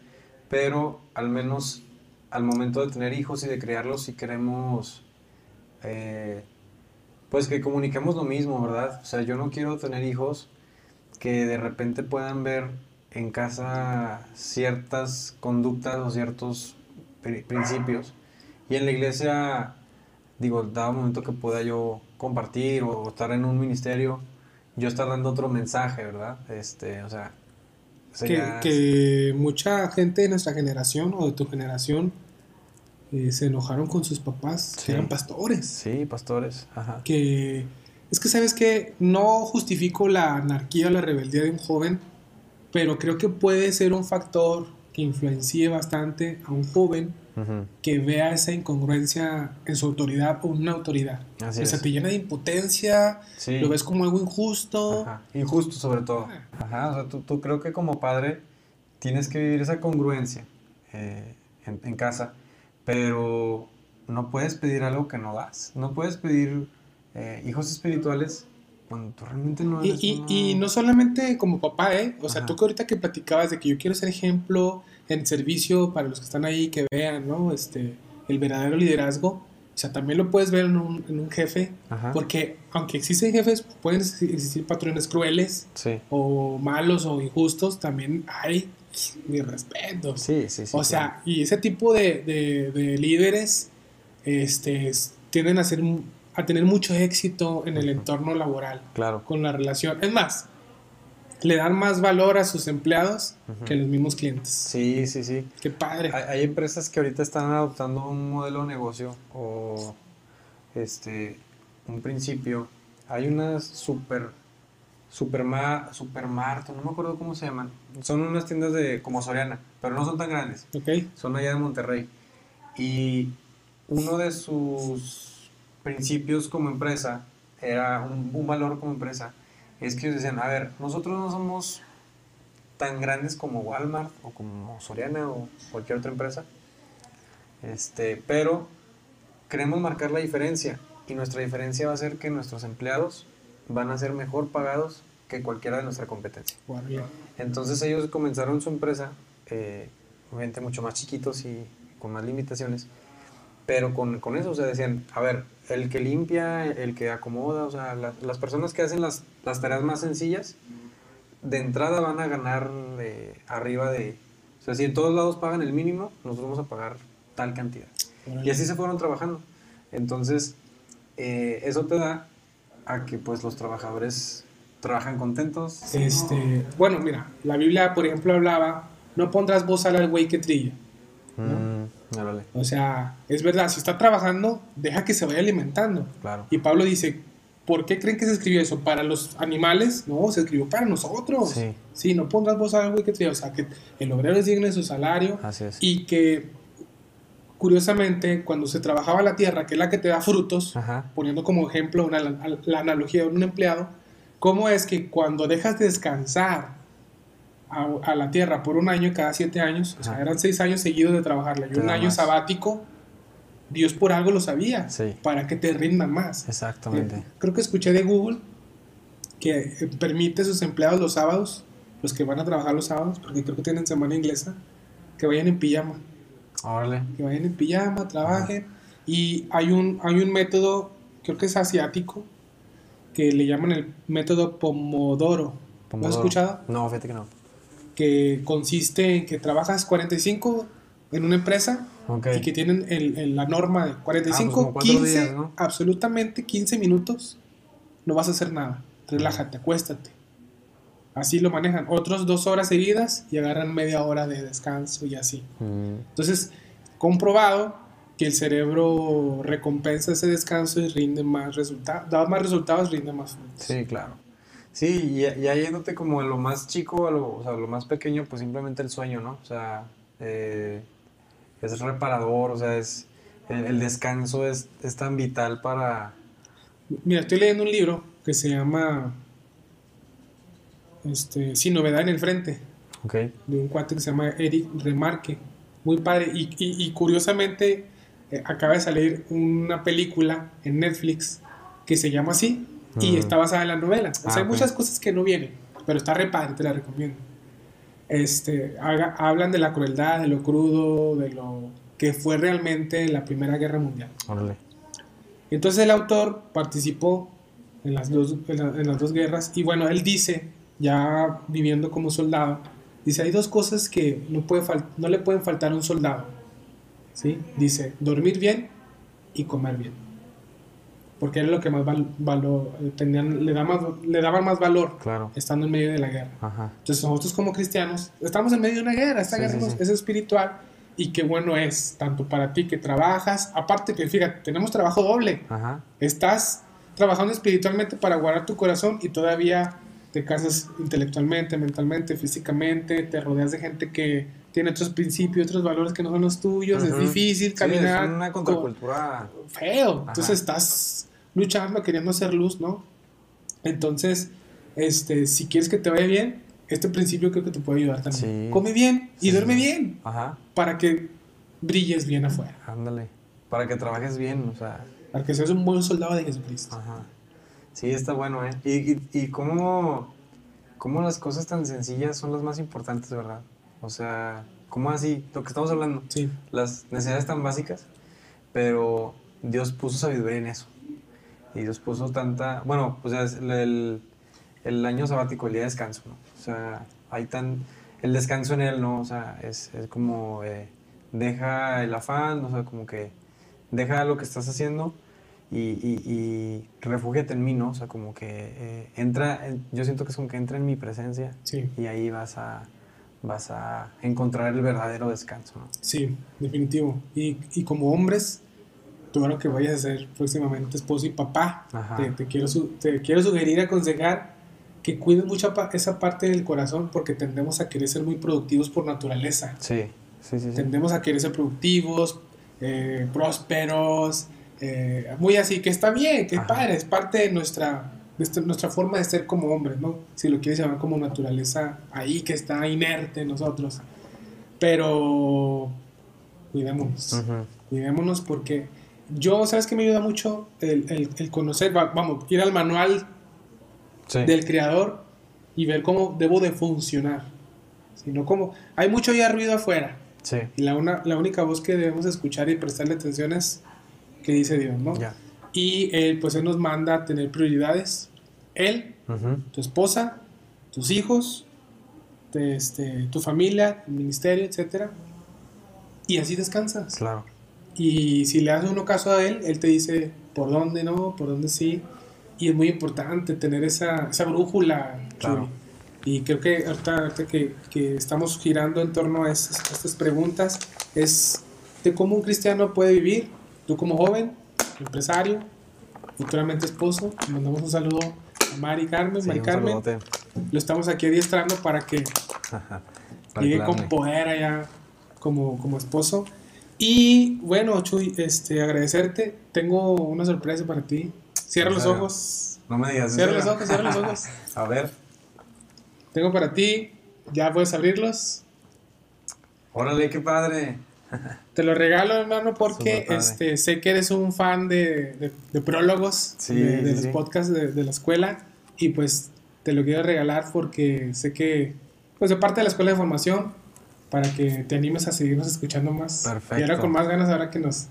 pero al menos al momento de tener hijos y de criarlos, si queremos, eh, pues que comuniquemos lo mismo, ¿verdad? O sea, yo no quiero tener hijos que de repente puedan ver en casa ciertas conductas o ciertos pri- principios y en la iglesia, digo, dado momento que pueda yo compartir o estar en un ministerio, yo estar dando otro mensaje, ¿verdad? Este, o sea, Que, sería- que mucha gente de nuestra generación o de tu generación eh, se enojaron con sus papás, Sí. que eran pastores. Sí, pastores, ajá. que es que sabes que no justifico la anarquía o la rebeldía de un joven, pero creo que puede ser un factor que influencie bastante a un joven Ujú. que vea esa incongruencia en su autoridad o una autoridad. Así o sea, es. te llena de impotencia, Sí. lo ves como algo injusto. Ajá, Injusto sobre todo. Ajá, o sea, tú, tú creo que como padre tienes que vivir esa congruencia eh, en, en casa, pero no puedes pedir algo que no das. No puedes pedir eh, hijos espirituales cuando tú realmente no Y, eres y- no solamente como papá, ¿eh? O sea, Ajá. tú que ahorita que platicabas de que yo quiero ser ejemplo en servicio para los que están ahí, que vean, ¿no? Este, el verdadero liderazgo. O sea, también lo puedes ver en un, en un jefe, Ajá, porque aunque existen jefes, pueden existir patrones crueles sí. o malos o injustos, también hay mis respetos. Sí, sí, sí. o sea, y ese tipo de, de- de líderes este, tienden a, ser, a tener mucho éxito en el entorno laboral claro. con la relación. Es más, le dan más valor a sus empleados que a los mismos clientes. Sí, sí, sí. Qué padre. Hay, hay empresas que ahorita están adoptando un modelo de negocio o este un principio. Hay unas super superma, supermart, no me acuerdo cómo se llaman. Son unas tiendas de como Soriana, pero no son tan grandes. ¿Ok? Son allá de Monterrey. Y uno de sus principios como empresa era un, un valor como empresa es que ellos decían, a ver, nosotros no somos tan grandes como Walmart o como Soriana o cualquier otra empresa, este, pero queremos marcar la diferencia y nuestra diferencia va a ser que nuestros empleados van a ser mejor pagados que cualquiera de nuestra competencia. Entonces ellos comenzaron su empresa, eh, obviamente mucho más chiquitos y con más limitaciones, pero con, con eso, o sea, decían, a ver, el que limpia, el que acomoda, o sea, la- las personas que hacen las, las tareas más sencillas, de entrada van a ganar eh, arriba de, o sea, si en todos lados pagan el mínimo, nosotros vamos a pagar tal cantidad. Y así se fueron trabajando. Entonces, eh, eso te da a que pues los trabajadores trabajan contentos. Este, bueno, mira, la Biblia, por ejemplo, hablaba, no pondrás voz al güey que trilla. Mm, O sea, es verdad, si está trabajando, deja que se vaya alimentando. claro. Y Pablo dice, ¿por qué creen que se escribió eso? ¿Para los animales? No, se escribió para nosotros. Sí. Sí, no pondrás voz al güey que trilla. O sea, que el obrero es digno de su salario Así es. y que, curiosamente, cuando se trabajaba la tierra, que es la que te da frutos, Ajá. poniendo como ejemplo una, la, la analogía de un empleado, ¿cómo es que cuando dejas de descansar a, a la tierra por un año cada siete años, o sea, Ajá. eran seis años seguidos de trabajarla y un año más. sabático, Dios por algo lo sabía, Sí. para que te rindan más. Exactamente. Eh, Creo que escuché de Google que eh, permite a sus empleados los sábados, los que van a trabajar los sábados, porque creo que tienen semana inglesa, que vayan en pijama, Órale. que vayan en pijama, trabajen. Y hay un, hay un método, creo que es asiático, que le llaman el método Pomodoro. ¿Lo has Pomodoro. escuchado? No, fíjate que no. Que consiste en que trabajas 45 en una empresa Ok. y que tienen el- el- la norma de 45, Ah, pues como cuatro 15, días, ¿no? absolutamente 15 minutos, no vas a hacer nada. Relájate, acuéstate. Así lo manejan. Otros dos horas seguidas y agarran media hora de descanso y así. Mm, Entonces, comprobado que el cerebro recompensa ese descanso y rinde más resultados, da más resultados, rinde más frutos. Sí, claro. Sí, y, y ahí yéndote como a lo más chico, a lo, o sea, lo más pequeño, pues simplemente el sueño, ¿no? O sea, eh, es reparador, o sea, es el, el descanso es, es tan vital para... Mira, estoy leyendo un libro que se llama este, Sin novedad en el frente, Ok. de un cuate que se llama Eric Remarque. Muy padre. Y, y- y curiosamente, eh, acaba de salir una película en Netflix que se llama así y está basada en la novela. O sea, Ah, hay muchas cosas que no vienen, pero está re padre, te la recomiendo. Este, haga- hablan de la crueldad, de lo crudo, de lo que fue realmente la Primera Guerra Mundial. Órale. Entonces el autor participó en las dos, en la- en las dos guerras y bueno, él dice, ya viviendo como soldado, dice, hay dos cosas que no, puede no le pueden faltar a un soldado. ¿Sí? Dice, dormir bien y comer bien. Porque era lo que más val- valor, eh, tenían, le, da más, le daban más valor Claro. estando en medio de la guerra. Ajá. Entonces nosotros como cristianos estamos en medio de una guerra, esta Sí, guerra sí, es- sí. es espiritual y qué bueno es, tanto para ti que trabajas, aparte que fíjate, tenemos trabajo doble, Ajá. estás trabajando espiritualmente para guardar tu corazón y todavía te casas intelectualmente, mentalmente, físicamente, te rodeas de gente que tiene otros principios, otros valores que no son los tuyos, es difícil Sí, caminar es una con- contracultura. feo. Ajá. Entonces estás luchando, queriendo hacer luz, ¿no? Entonces, este, si quieres que te vaya bien, este principio creo que te puede ayudar también. Sí. Come bien y Sí, duerme sí. bien Ajá. para que brilles bien afuera, Ándale. Para que trabajes bien, o sea. para que seas un buen soldado de Jesucristo. Ajá. Sí, está bueno, ¿eh? Y, y, y cómo, cómo las cosas tan sencillas son las más importantes, ¿verdad? O sea, ¿cómo así? Lo que estamos hablando, Sí, las necesidades tan básicas, pero Dios puso sabiduría en eso. Y Dios puso tanta... Bueno, pues es el, el, año sabático, el día de descanso, ¿no? O sea, hay tan... El descanso en él, ¿no? O sea, es, es como... eh, deja el afán, o sea, como que deja lo que estás haciendo y, y, y refúgiate en mí, ¿no? O sea, como que eh, entra, en- yo siento que es como que entra en mi presencia sí, y ahí vas a, vas a encontrar el verdadero descanso, ¿no? sí, definitivo. Y, y como hombres, tú lo que vayas a ser próximamente esposo y papá, te, te quiero, te quiero sugerir, aconsejar que cuides mucho esa parte del corazón porque tendemos a querer ser muy productivos por naturaleza. Sí, sí, sí. sí. tendemos a querer ser productivos, eh, prósperos, eh, muy así, que está bien, que es padre, es parte de nuestra, este- nuestra forma de ser como hombres, ¿no? Si lo quieres llamar como naturaleza ahí que está inerte en nosotros. Pero cuidémonos, Ujú. cuidémonos porque yo, ¿sabes qué me ayuda mucho? El, el- el conocer, va- vamos, ir al manual Sí. del creador y ver cómo debo de funcionar. Sino como, hay mucho ya ruido afuera. Sí, Y la, una, la única voz que debemos escuchar y prestarle atención es que dice Dios, ¿no? ya. Y él, pues Él nos manda a tener prioridades. Él, Ujú. tu esposa, tus hijos, te- este, tu familia, el ministerio, etc. Y así descansas. Claro. Y si le das uno caso a Él, Él te dice por dónde no, por dónde sí. Y es muy importante tener esa, esa brújula, Claro. Y creo que ahorita, ahorita que, que estamos girando en torno a esas, a estas preguntas, es de cómo un cristiano puede vivir. Tú como joven, empresario, futuramente esposo, le mandamos un saludo a Mari Carmen. Sí, Mari Carmen, saludote. lo estamos aquí adiestrando para que Ajá. llegue con poder allá como, como esposo. Y bueno, Chuy, este, agradecerte. Tengo una sorpresa para ti. Cierra ¿En los ojos. No me digas. ¿en Cierra los ojos, cierra los ojos. A ver. Tengo para ti ¿Ya puedes abrirlos? Órale, qué padre. Te lo regalo, hermano, porque este, sé que eres un fan de, de- de prólogos, Sí, de, de sí, los sí. podcasts de, de la escuela, y pues te lo quiero regalar porque sé que, pues de parte de la escuela de formación, para que te animes a seguirnos escuchando más. Perfecto. Y ahora con más ganas, ahora que nos,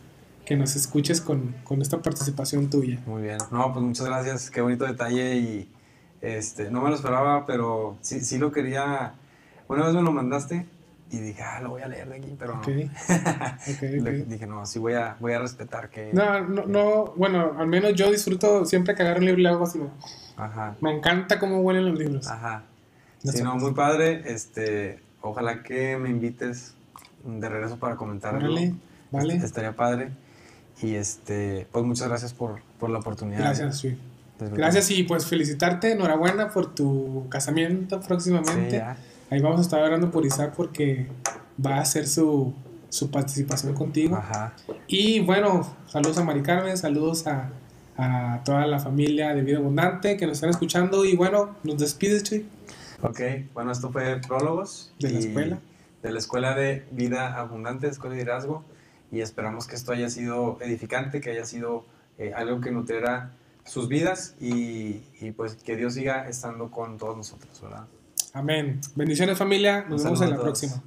que nos escuches con, con esta participación tuya. Muy bien. No, pues muchas gracias. Qué bonito detalle y este, no me lo esperaba, pero sí, sí lo quería. Una vez me lo mandaste y dije, ah, lo voy a leer de aquí, pero no. ok, Le- ok. Dije, no, sí voy a, voy a respetar que... No, no, no, bueno, al menos yo disfruto siempre que agarro un libro y le hago así. Ajá, Me encanta cómo huelen los libros. ajá. No Sí, no, muy padre. Este, ojalá que me invites de regreso para comentarlo. Vale. Est- Estaría padre. Y este, pues muchas gracias por, por la oportunidad. Gracias, de- Gracias y pues felicitarte, enhorabuena por tu casamiento Sí, próximamente. ya. Ahí vamos a estar hablando por Isaac porque va a hacer su, su participación contigo. Ajá. Y bueno, saludos a Mari Carmen, saludos a, a toda la familia de Vida Abundante que nos están escuchando. Y bueno, nos despides, Chuy. Ok, bueno, esto fue Prólogos. De la escuela. De la Escuela de Vida Abundante, Escuela de Liderazgo. Y esperamos que esto haya sido edificante, que haya sido eh, algo que nutriera sus vidas y, y, pues que Dios siga estando con todos nosotros, ¿verdad? Amén. Bendiciones familia, nos Un vemos saludo en la próxima.